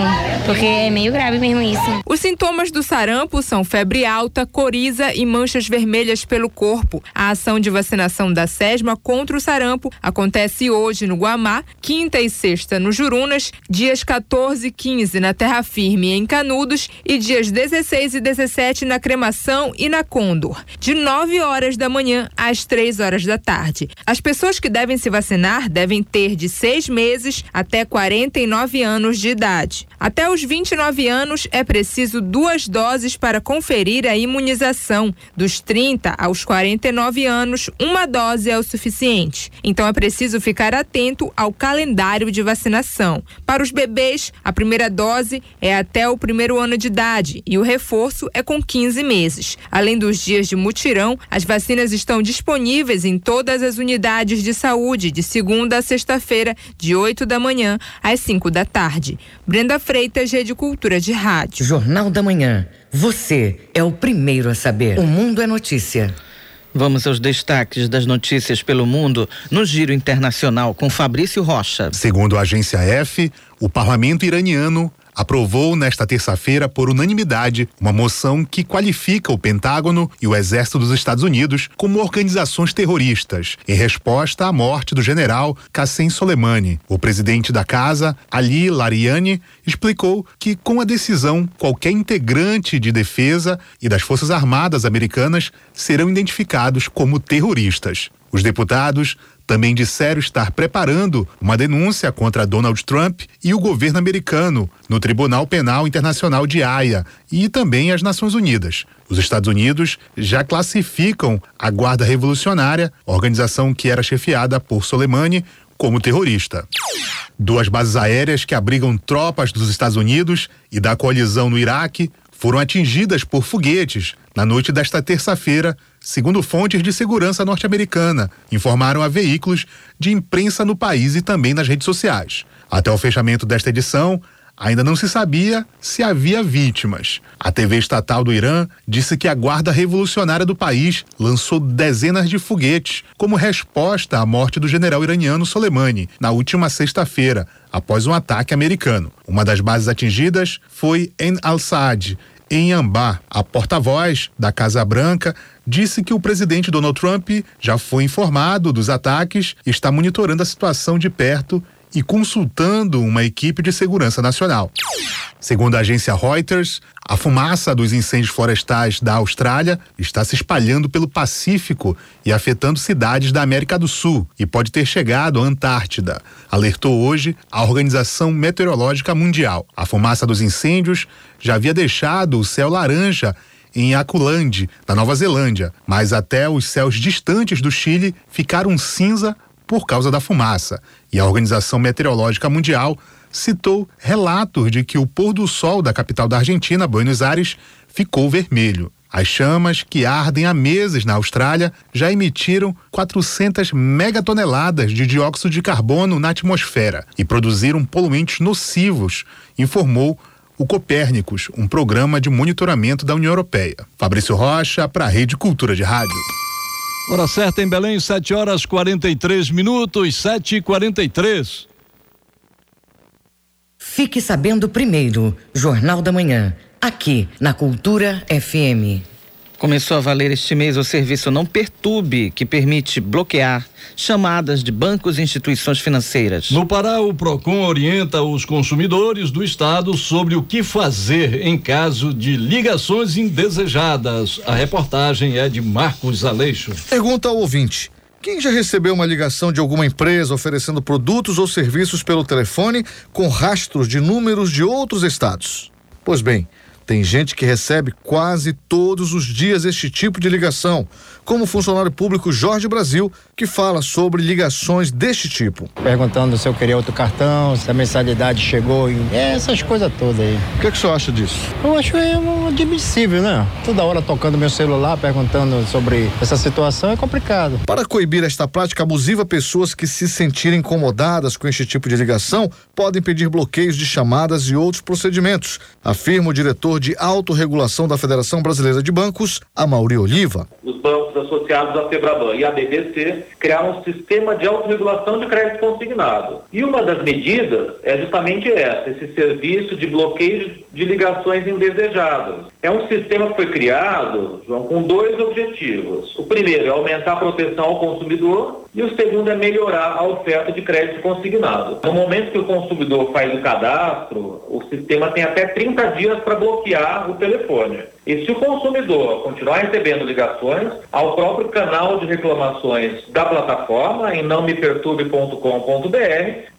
porque é meio grave mesmo isso. Os sintomas do sarampo são febre alta, coriza e manchas vermelhas pelo corpo. A ação de vacinação da SESMA contra o sarampo acontece hoje no Guamá, quinta e sexta no Jurunas, dias 14 e 15 na Terra Firme em Canudos e dias 16 e 17 na Cremação e na Condor, de 9 horas da manhã às 3 horas da tarde. As pessoas que devem se vacinar devem ter de seis meses até 49 anos de idade. Até os 29 anos é preciso duas doses para conferir a imunização. Dos 30 aos 49 anos, uma dose é o suficiente. Então é preciso ficar atento ao calendário de vacinação. Para os bebês, a primeira dose é até o primeiro ano de idade e o reforço é com 15 meses. Além dos dias de mutirão, as vacinas estão disponíveis em todas as unidades de saúde de segunda a sexta-feira, de 8 da manhã às 5 da tarde. Brenda Freitas, Rede Cultura de Rádio. Jornal da Manhã. Você é o primeiro a saber. O Mundo é Notícia. Vamos aos destaques das notícias pelo mundo no Giro Internacional com Fabrício Rocha. Segundo a agência F, o parlamento iraniano aprovou nesta terça-feira, por unanimidade, uma moção que qualifica o Pentágono e o Exército dos Estados Unidos como organizações terroristas, em resposta à morte do general Qassem Soleimani. O presidente da casa, Ali Lariani, explicou que, com a decisão, qualquer integrante de defesa e das Forças Armadas americanas serão identificados como terroristas. Os deputados também disseram estar preparando uma denúncia contra Donald Trump e o governo americano no Tribunal Penal Internacional de Haia e também as Nações Unidas. Os Estados Unidos já classificam a Guarda Revolucionária, organização que era chefiada por Soleimani, como terrorista. Duas bases aéreas que abrigam tropas dos Estados Unidos e da coalizão no Iraque foram atingidas por foguetes na noite desta terça-feira, segundo fontes de segurança norte-americana, informaram a veículos de imprensa no país e também nas redes sociais. Até o fechamento desta edição, ainda não se sabia se havia vítimas. A TV estatal do Irã disse que a Guarda Revolucionária do país lançou dezenas de foguetes como resposta à morte do general iraniano Soleimani na última sexta-feira, após um ataque americano. Uma das bases atingidas foi em Al-Saad, em Ambá. A porta-voz da Casa Branca disse que o presidente Donald Trump já foi informado dos ataques e está monitorando a situação de perto e consultando uma equipe de segurança nacional. Segundo a agência Reuters, a fumaça dos incêndios florestais da Austrália está se espalhando pelo Pacífico e afetando cidades da América do Sul e pode ter chegado à Antártida, alertou hoje a Organização Meteorológica Mundial. A fumaça dos incêndios já havia deixado o céu laranja em Auckland, na Nova Zelândia, mas até os céus distantes do Chile ficaram cinza por causa da fumaça. E a Organização Meteorológica Mundial citou relatos de que o pôr do sol da capital da Argentina, Buenos Aires, ficou vermelho. As chamas, que ardem há meses na Austrália, já emitiram 400 megatoneladas de dióxido de carbono na atmosfera e produziram poluentes nocivos, informou o Copérnicos, um programa de monitoramento da União Europeia. Fabrício Rocha, para a Rede Cultura de Rádio. Hora certa em Belém, 7 horas 43 minutos, 7 e 43 Fique sabendo primeiro, Jornal da Manhã, aqui na Cultura FM. Começou a valer este mês o serviço Não Perturbe, que permite bloquear chamadas de bancos e instituições financeiras. No Pará, o PROCON orienta os consumidores do estado sobre o que fazer em caso de ligações indesejadas. A reportagem é de Marcos Aleixo. Pergunta ao ouvinte. Quem já recebeu uma ligação de alguma empresa oferecendo produtos ou serviços pelo telefone com rastros de números de outros estados? Pois bem, tem gente que recebe quase todos os dias este tipo de ligação, como o funcionário público Jorge Brasil, que fala sobre ligações deste tipo. Perguntando se eu queria outro cartão, se a mensalidade chegou e essas coisas todas aí. O que, é que o senhor acha disso? Eu acho admissível, né? Toda hora tocando meu celular, perguntando sobre essa situação é complicado. Para coibir esta prática abusiva, pessoas que se sentirem incomodadas com este tipo de ligação podem pedir bloqueios de chamadas e outros procedimentos, afirma o diretor de autorregulação da Federação Brasileira de Bancos, Amaury Oliva. Os bancos associados à Febraban e à BBC criaram um sistema de autorregulação de crédito consignado. E uma das medidas é justamente essa, esse serviço de bloqueio de ligações indesejadas. É um sistema que foi criado, João, com dois objetivos. O primeiro é aumentar a proteção ao consumidor e o segundo é melhorar a oferta de crédito consignado. No momento que o consumidor faz o cadastro, o sistema tem até 30 dias para bloquear o telefone. E se o consumidor continuar recebendo ligações, ao próprio canal de reclamações da plataforma em nãomeperturbe.com.br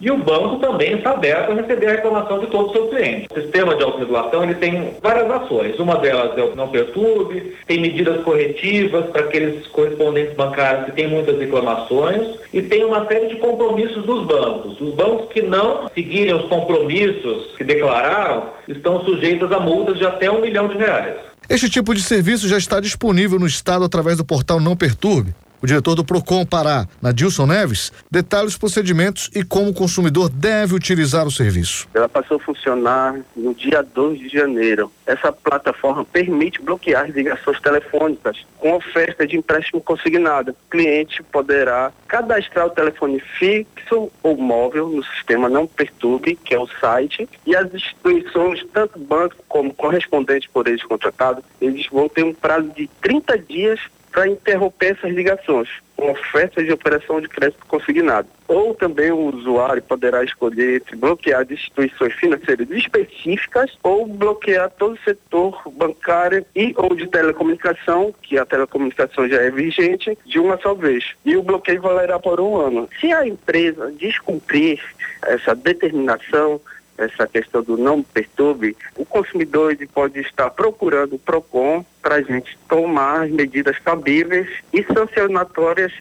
e o banco também está aberto a receber a reclamação de todos os seus clientes. O sistema de autorregulação ele tem várias ações. Uma delas é o Não Perturbe, tem medidas corretivas para aqueles correspondentes bancários que têm muitas reclamações e tem uma série de compromissos dos bancos. Os bancos que não seguirem os compromissos que declararam estão sujeitos a multas de até um milhão de reais. Este tipo de serviço já está disponível no estado através do portal Não Perturbe. O diretor do Procon Pará, Nadilson Neves, detalha os procedimentos e como o consumidor deve utilizar o serviço. Ela passou a funcionar no dia 2 de janeiro. Essa plataforma permite bloquear ligações telefônicas com oferta de empréstimo consignado. O cliente poderá cadastrar o telefone fixo ou móvel no sistema Não Perturbe, que é o site, e as instituições, tanto banco como correspondente por eles contratado, eles vão ter um prazo de 30 dias para interromper essas ligações com oferta de operação de crédito consignado. Ou também o usuário poderá escolher entre bloquear instituições financeiras específicas ou bloquear todo o setor bancário e ou de telecomunicação, que a telecomunicação já é vigente, de uma só vez. E o bloqueio valerá por um ano. Se a empresa descumprir essa determinação, essa questão do não perturbe, o consumidor ele pode estar procurando o PROCON para a gente tomar as medidas cabíveis e sancionatórias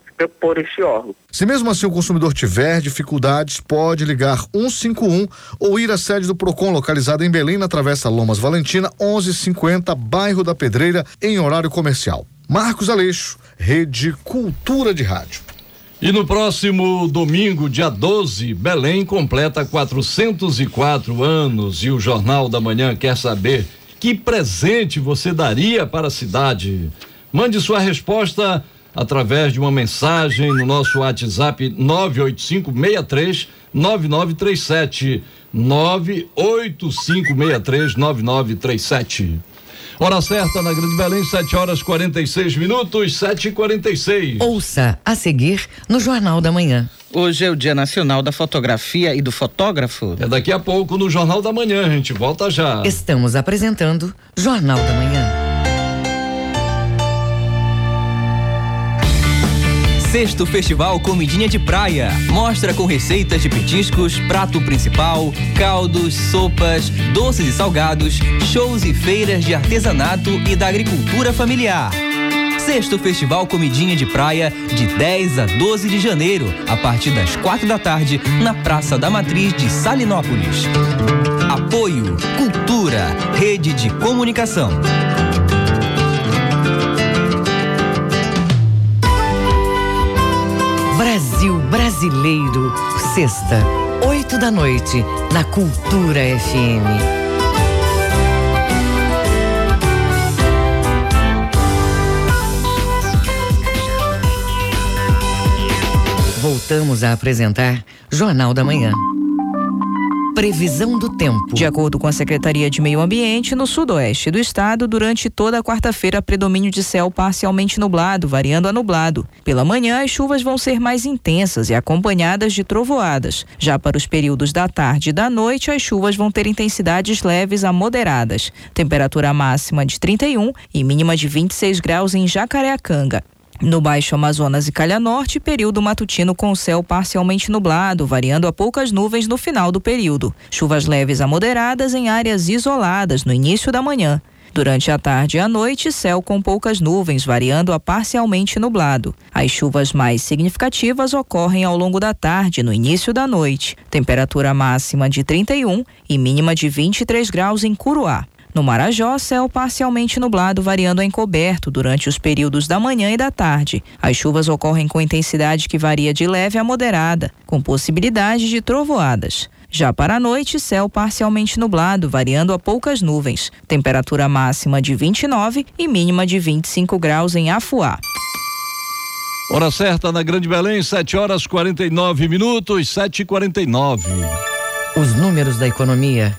por este órgão. Se mesmo assim o consumidor tiver dificuldades, pode ligar 151 ou ir à sede do PROCON localizada em Belém, na Travessa Lomas Valentina, 1150, bairro da Pedreira, em horário comercial. Marcos Aleixo, Rede Cultura de Rádio. E no próximo domingo, dia 12, Belém completa 404 anos e o Jornal da Manhã quer saber que presente você daria para a cidade. Mande sua resposta através de uma mensagem no nosso WhatsApp 98563 9937 98563 9937. Hora certa na Grande Belém, 7 horas 46 minutos, 7 e 46 Ouça a seguir no Jornal da Manhã. Hoje é o Dia Nacional da Fotografia e do Fotógrafo. É daqui a pouco no Jornal da Manhã, a gente volta já. Estamos apresentando Jornal da Manhã. Sexto Festival Comidinha de Praia. Mostra com receitas de petiscos, prato principal, caldos, sopas, doces e salgados, shows e feiras de artesanato e da agricultura familiar. Sexto Festival Comidinha de Praia, de 10 a 12 de janeiro, a partir das quatro da tarde, na Praça da Matriz de Salinópolis. Apoio Cultura, Rede de Comunicação. Brasil Brasileiro, sexta, oito da noite, na Cultura FM. Voltamos a apresentar Jornal da Manhã. Previsão do tempo. De acordo com a Secretaria de Meio Ambiente, no sudoeste do estado, durante toda a quarta-feira, predomínio de céu parcialmente nublado, variando a nublado. Pela manhã, as chuvas vão ser mais intensas e acompanhadas de trovoadas. Já para os períodos da tarde e da noite, as chuvas vão ter intensidades leves a moderadas. Temperatura máxima de 31 e mínima de 26 graus em Jacareacanga. No Baixo Amazonas e Calha Norte, período matutino com céu parcialmente nublado, variando a poucas nuvens no final do período. Chuvas leves a moderadas em áreas isoladas no início da manhã. Durante a tarde e a noite, céu com poucas nuvens, variando a parcialmente nublado. As chuvas mais significativas ocorrem ao longo da tarde, no início da noite. Temperatura máxima de 31 e mínima de 23 graus em Curuá. No Marajó, céu parcialmente nublado, variando a encoberto durante os períodos da manhã e da tarde. As chuvas ocorrem com intensidade que varia de leve a moderada, com possibilidade de trovoadas. Já para a noite, céu parcialmente nublado, variando a poucas nuvens. Temperatura máxima de 29 e mínima de 25 graus em Afuá. Hora certa na Grande Belém, 7 horas 49 minutos, 7 e 49 Os números da economia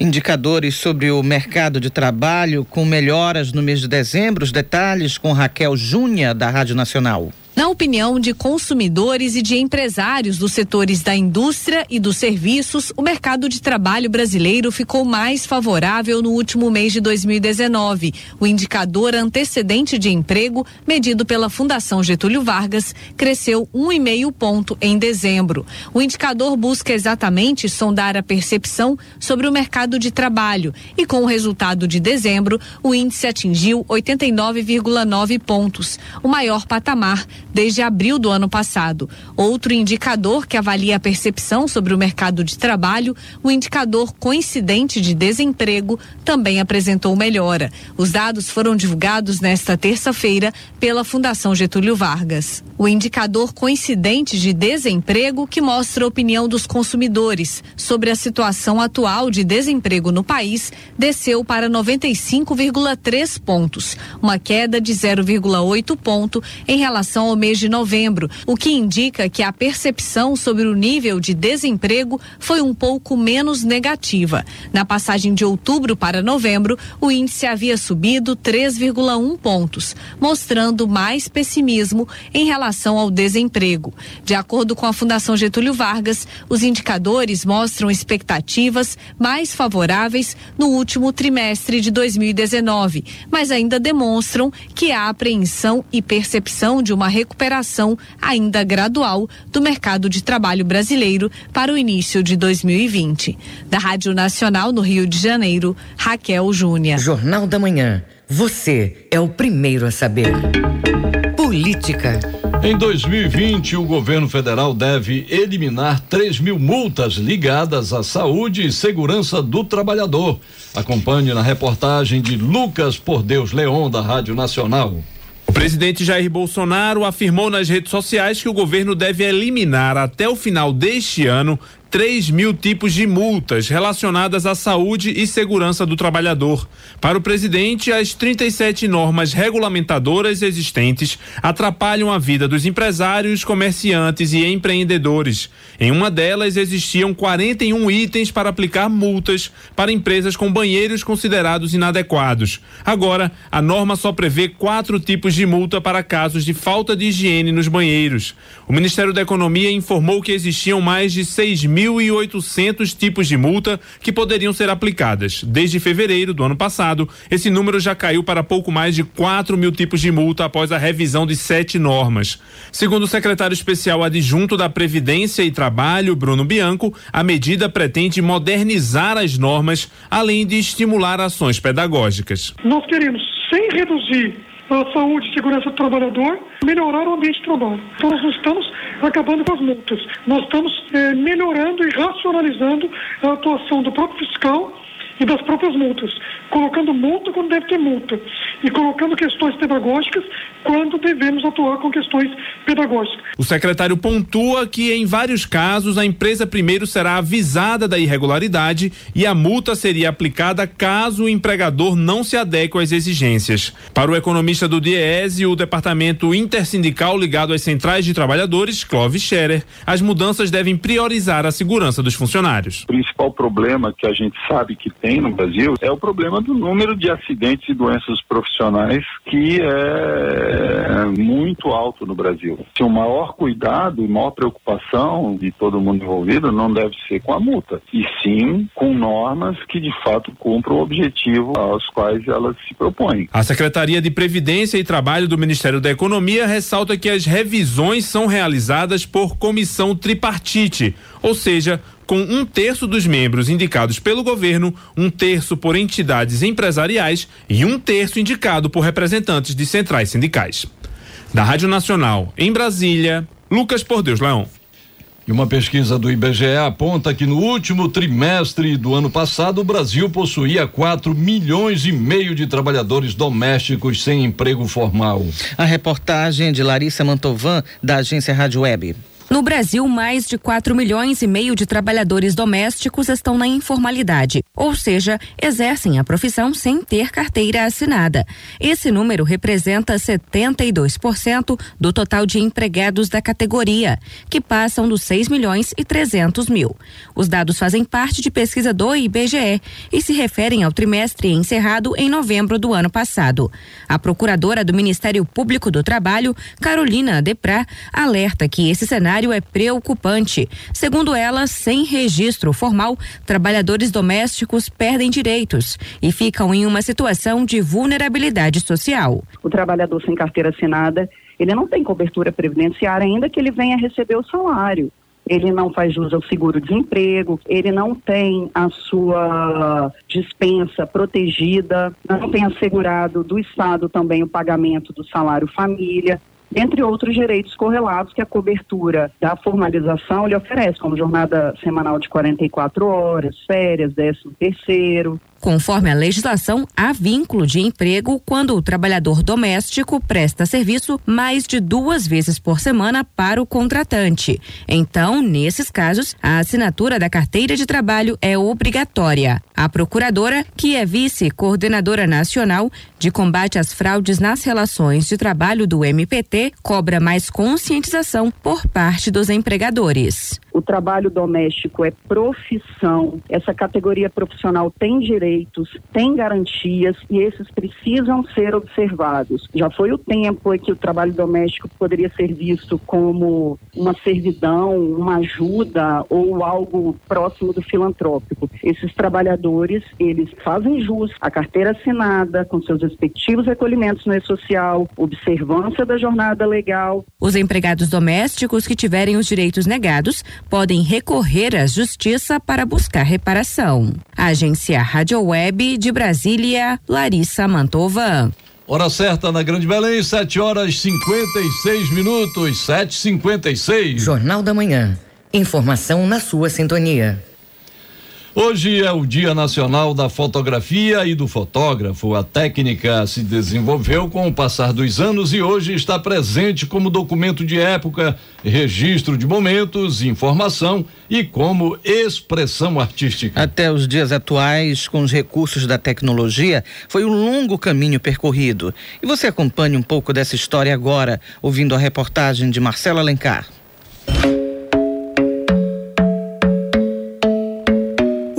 Indicadores sobre o mercado de trabalho com melhoras no mês de dezembro. Os detalhes com Raquel Júnia, da Rádio Nacional. Na opinião de consumidores e de empresários dos setores da indústria e dos serviços, o mercado de trabalho brasileiro ficou mais favorável no último mês de 2019. O indicador antecedente de emprego, medido pela Fundação Getúlio Vargas, cresceu 1,5 ponto em dezembro. O indicador busca exatamente sondar a percepção sobre o mercado de trabalho e, com o resultado de dezembro, o índice atingiu 89,9 pontos, o maior patamar desde abril do ano passado. Outro indicador que avalia a percepção sobre o mercado de trabalho, o indicador coincidente de desemprego, também apresentou melhora. Os dados foram divulgados nesta terça-feira pela Fundação Getúlio Vargas. O indicador coincidente de desemprego, que mostra a opinião dos consumidores sobre a situação atual de desemprego no país, desceu para 95,3 pontos, uma queda de 0,8 ponto em relação ao mês de novembro, o que indica que a percepção sobre o nível de desemprego foi um pouco menos negativa. Na passagem de outubro para novembro, o índice havia subido 3,1 pontos, mostrando mais pessimismo em relação ao desemprego. De acordo com a Fundação Getúlio Vargas, os indicadores mostram expectativas mais favoráveis no último trimestre de 2019, mas ainda demonstram que há apreensão e percepção de uma recuperação recuperação ainda gradual do mercado de trabalho brasileiro para o início de 2020. Da Rádio Nacional no Rio de Janeiro, Raquel Júnior. Jornal da Manhã. Você é o primeiro a saber. Política. Em 2020, o governo federal deve eliminar 3 mil multas ligadas à saúde e segurança do trabalhador. Acompanhe na reportagem de Lucas Por Deus Leon, da Rádio Nacional. O presidente Jair Bolsonaro afirmou nas redes sociais que o governo deve eliminar até o final deste ano 3 mil tipos de multas relacionadas à saúde e segurança do trabalhador. Para o presidente, as 37 normas regulamentadoras existentes atrapalham a vida dos empresários, comerciantes e empreendedores. Em uma delas, existiam 41 itens para aplicar multas para empresas com banheiros considerados inadequados. Agora, a norma só prevê quatro tipos de multa para casos de falta de higiene nos banheiros. O Ministério da Economia informou que existiam mais de 6 mil 1.800 tipos de multa que poderiam ser aplicadas. Desde fevereiro do ano passado, esse número já caiu para pouco mais de 4 mil tipos de multa após a revisão de sete normas. Segundo o secretário especial adjunto da Previdência e Trabalho, Bruno Bianco, a medida pretende modernizar as normas, além de estimular ações pedagógicas. Nós queremos, sem reduzir a saúde e segurança do trabalhador, melhorar o ambiente de trabalho. Então nós não estamos acabando com as multas, nós estamos eh, melhorando e racionalizando a atuação do próprio fiscal e das próprias multas, colocando multa quando deve ter multa e colocando questões pedagógicas quando devemos atuar com questões pedagógicas. O secretário pontua que em vários casos a empresa primeiro será avisada da irregularidade e a multa seria aplicada caso o empregador não se adeque às exigências. Para o economista do DIEESE, o departamento intersindical ligado às centrais de trabalhadores, Clóvis Scherer, as mudanças devem priorizar a segurança dos funcionários. O principal problema que a gente sabe que tem tem no Brasil é o problema do número de acidentes e doenças profissionais que é muito alto no Brasil. Se o maior cuidado e maior preocupação de todo mundo envolvido não deve ser com a multa, e sim com normas que de fato cumpram o objetivo aos quais elas se propõem. A Secretaria de Previdência e Trabalho do Ministério da Economia ressalta que as revisões são realizadas por comissão tripartite, ou seja, com um terço dos membros indicados pelo governo, um terço por entidades empresariais e um terço indicado por representantes de centrais sindicais. Da Rádio Nacional, em Brasília, Lucas Por Deus Leão. E uma pesquisa do IBGE aponta que no último trimestre do ano passado, o Brasil possuía 4 milhões e meio de trabalhadores domésticos sem emprego formal. A reportagem de Larissa Mantovan, da agência Rádio Web. No Brasil, mais de 4 milhões e meio de trabalhadores domésticos estão na informalidade, ou seja, exercem a profissão sem ter carteira assinada. Esse número representa 72% do total de empregados da categoria, que passam dos 6 milhões e 300 mil. Os dados fazem parte de pesquisa do IBGE e se referem ao trimestre encerrado em novembro do ano passado. A procuradora do Ministério Público do Trabalho, Carolina Deprá, alerta que esse cenário cenário é preocupante. Segundo ela, sem registro formal, trabalhadores domésticos perdem direitos e ficam em uma situação de vulnerabilidade social. O trabalhador sem carteira assinada, ele não tem cobertura previdenciária ainda que ele venha receber o salário ele não faz jus ao seguro-desemprego, ele não tem a sua dispensa protegida, não tem assegurado do Estado também o pagamento do salário família entre outros direitos correlatos que a cobertura da formalização lhe oferece, como jornada semanal de 44 horas, férias, décimo terceiro, Conforme a legislação, há vínculo de emprego quando o trabalhador doméstico presta serviço mais de duas vezes por semana para o contratante. Então, nesses casos, a assinatura da carteira de trabalho é obrigatória. A procuradora, que é vice-coordenadora nacional de combate às fraudes nas relações de trabalho do MPT, cobra mais conscientização por parte dos empregadores. O trabalho doméstico é profissão, essa categoria profissional tem direitos, tem garantias e esses precisam ser observados. Já foi o tempo em que o trabalho doméstico poderia ser visto como uma servidão, uma ajuda ou algo próximo do filantrópico. Esses trabalhadores, eles fazem jus à carteira assinada, com seus respectivos recolhimentos no E-Social, observância da jornada legal. Os empregados domésticos que tiverem os direitos negados podem recorrer à justiça para buscar reparação. Agência Rádio Web de Brasília, Larissa Mantova. Hora certa na Grande Belém, 7 horas 56 minutos, 7h56. Jornal da Manhã. Informação na sua sintonia. Hoje é o Dia Nacional da Fotografia e do Fotógrafo. A técnica se desenvolveu com o passar dos anos e hoje está presente como documento de época, registro de momentos, informação e como expressão artística. Até os dias atuais, com os recursos da tecnologia, foi um longo caminho percorrido. E você acompanha um pouco dessa história agora, ouvindo a reportagem de Marcela Alencar.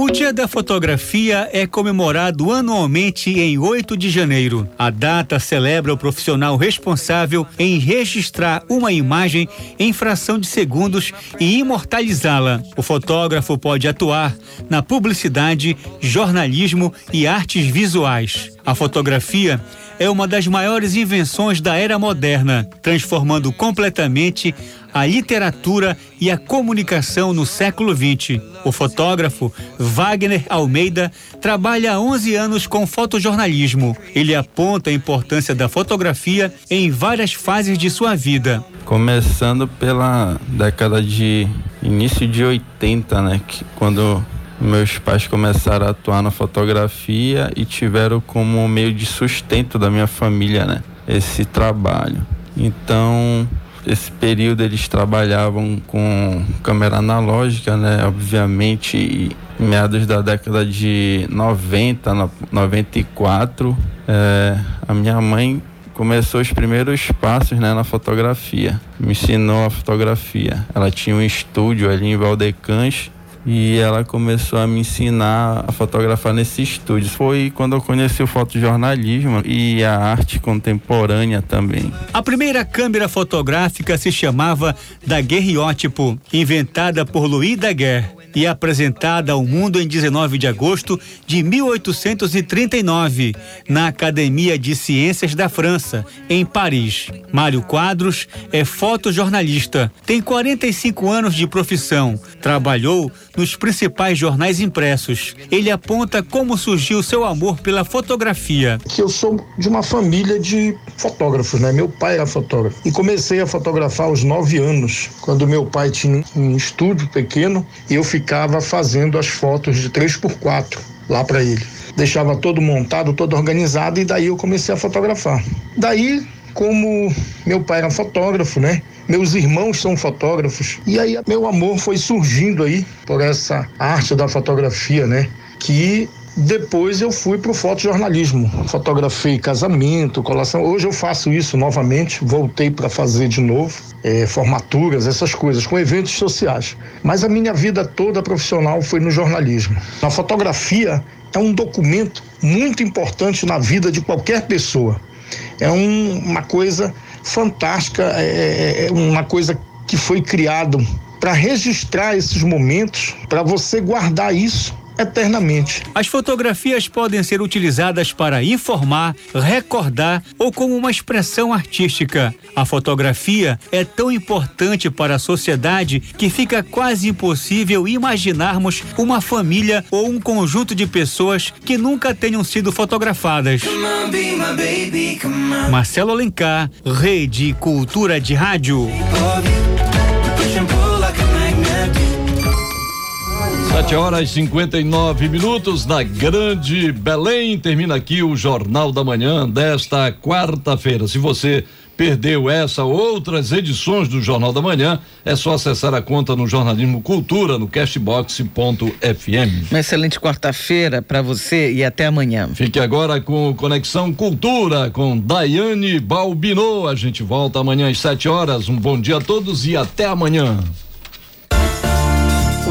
O Dia da Fotografia é comemorado anualmente em 8 de janeiro. A data celebra o profissional responsável em registrar uma imagem em fração de segundos e imortalizá-la. O fotógrafo pode atuar na publicidade, jornalismo e artes visuais. A fotografia é uma das maiores invenções da era moderna, transformando completamente a literatura e a comunicação no século XX. O fotógrafo Wagner Almeida trabalha há 11 anos com fotojornalismo. Ele aponta a importância da fotografia em várias fases de sua vida. Começando pela década de início de 80, né, que quando meus pais começaram a atuar na fotografia e tiveram como meio de sustento da minha família, né, esse trabalho. Então, esse período eles trabalhavam com câmera analógica, né? Obviamente, meados da década de 90, 94, é, a minha mãe começou os primeiros passos né, na fotografia, me ensinou a fotografia. Ela tinha um estúdio ali em Valdecães e ela começou a me ensinar a fotografar nesse estúdio. Foi quando eu conheci o fotojornalismo e a arte contemporânea também. A primeira câmera fotográfica se chamava daguerreótipo, inventada por Louis Daguerre e apresentada ao mundo em 19 de agosto de 1839, na Academia de Ciências da França, em Paris. Mário Quadros é fotojornalista, tem 45 anos de profissão, trabalhou nos principais jornais impressos. Ele aponta como surgiu seu amor pela fotografia. Que eu sou de uma família de fotógrafos, né? Meu pai era fotógrafo e comecei a fotografar aos nove anos, quando meu pai tinha um estúdio pequeno e eu ficava fazendo as fotos de 3 por 4 lá para ele. Deixava todo montado, todo organizado e daí eu comecei a fotografar. Daí como meu pai era fotógrafo, né? Meus irmãos são fotógrafos. E aí meu amor foi surgindo aí por essa arte da fotografia, né? Que depois eu fui para o fotojornalismo. Fotografei casamento, colação. Hoje eu faço isso novamente, voltei para fazer de novo, é, formaturas, essas coisas, com eventos sociais. Mas a minha vida toda profissional foi no jornalismo. A fotografia é um documento muito importante na vida de qualquer pessoa. É um, uma coisa fantástica, é, é, é uma coisa que foi criado para registrar esses momentos, para você guardar isso eternamente. As fotografias podem ser utilizadas para informar, recordar ou como uma expressão artística. A fotografia é tão importante para a sociedade que fica quase impossível imaginarmos uma família ou um conjunto de pessoas que nunca tenham sido fotografadas. Marcelo Alencar, Rede Cultura de Rádio. Sete horas e 59 minutos na Grande Belém. Termina aqui o Jornal da Manhã desta quarta-feira. Se você perdeu essa ou outras edições do Jornal da Manhã, é só acessar a conta no Jornalismo Cultura no cashbox.fm. Uma excelente quarta-feira para você e até amanhã. Fique agora com Conexão Cultura com Daiane Balbino. A gente volta amanhã às 7 horas. Um bom dia a todos e até amanhã.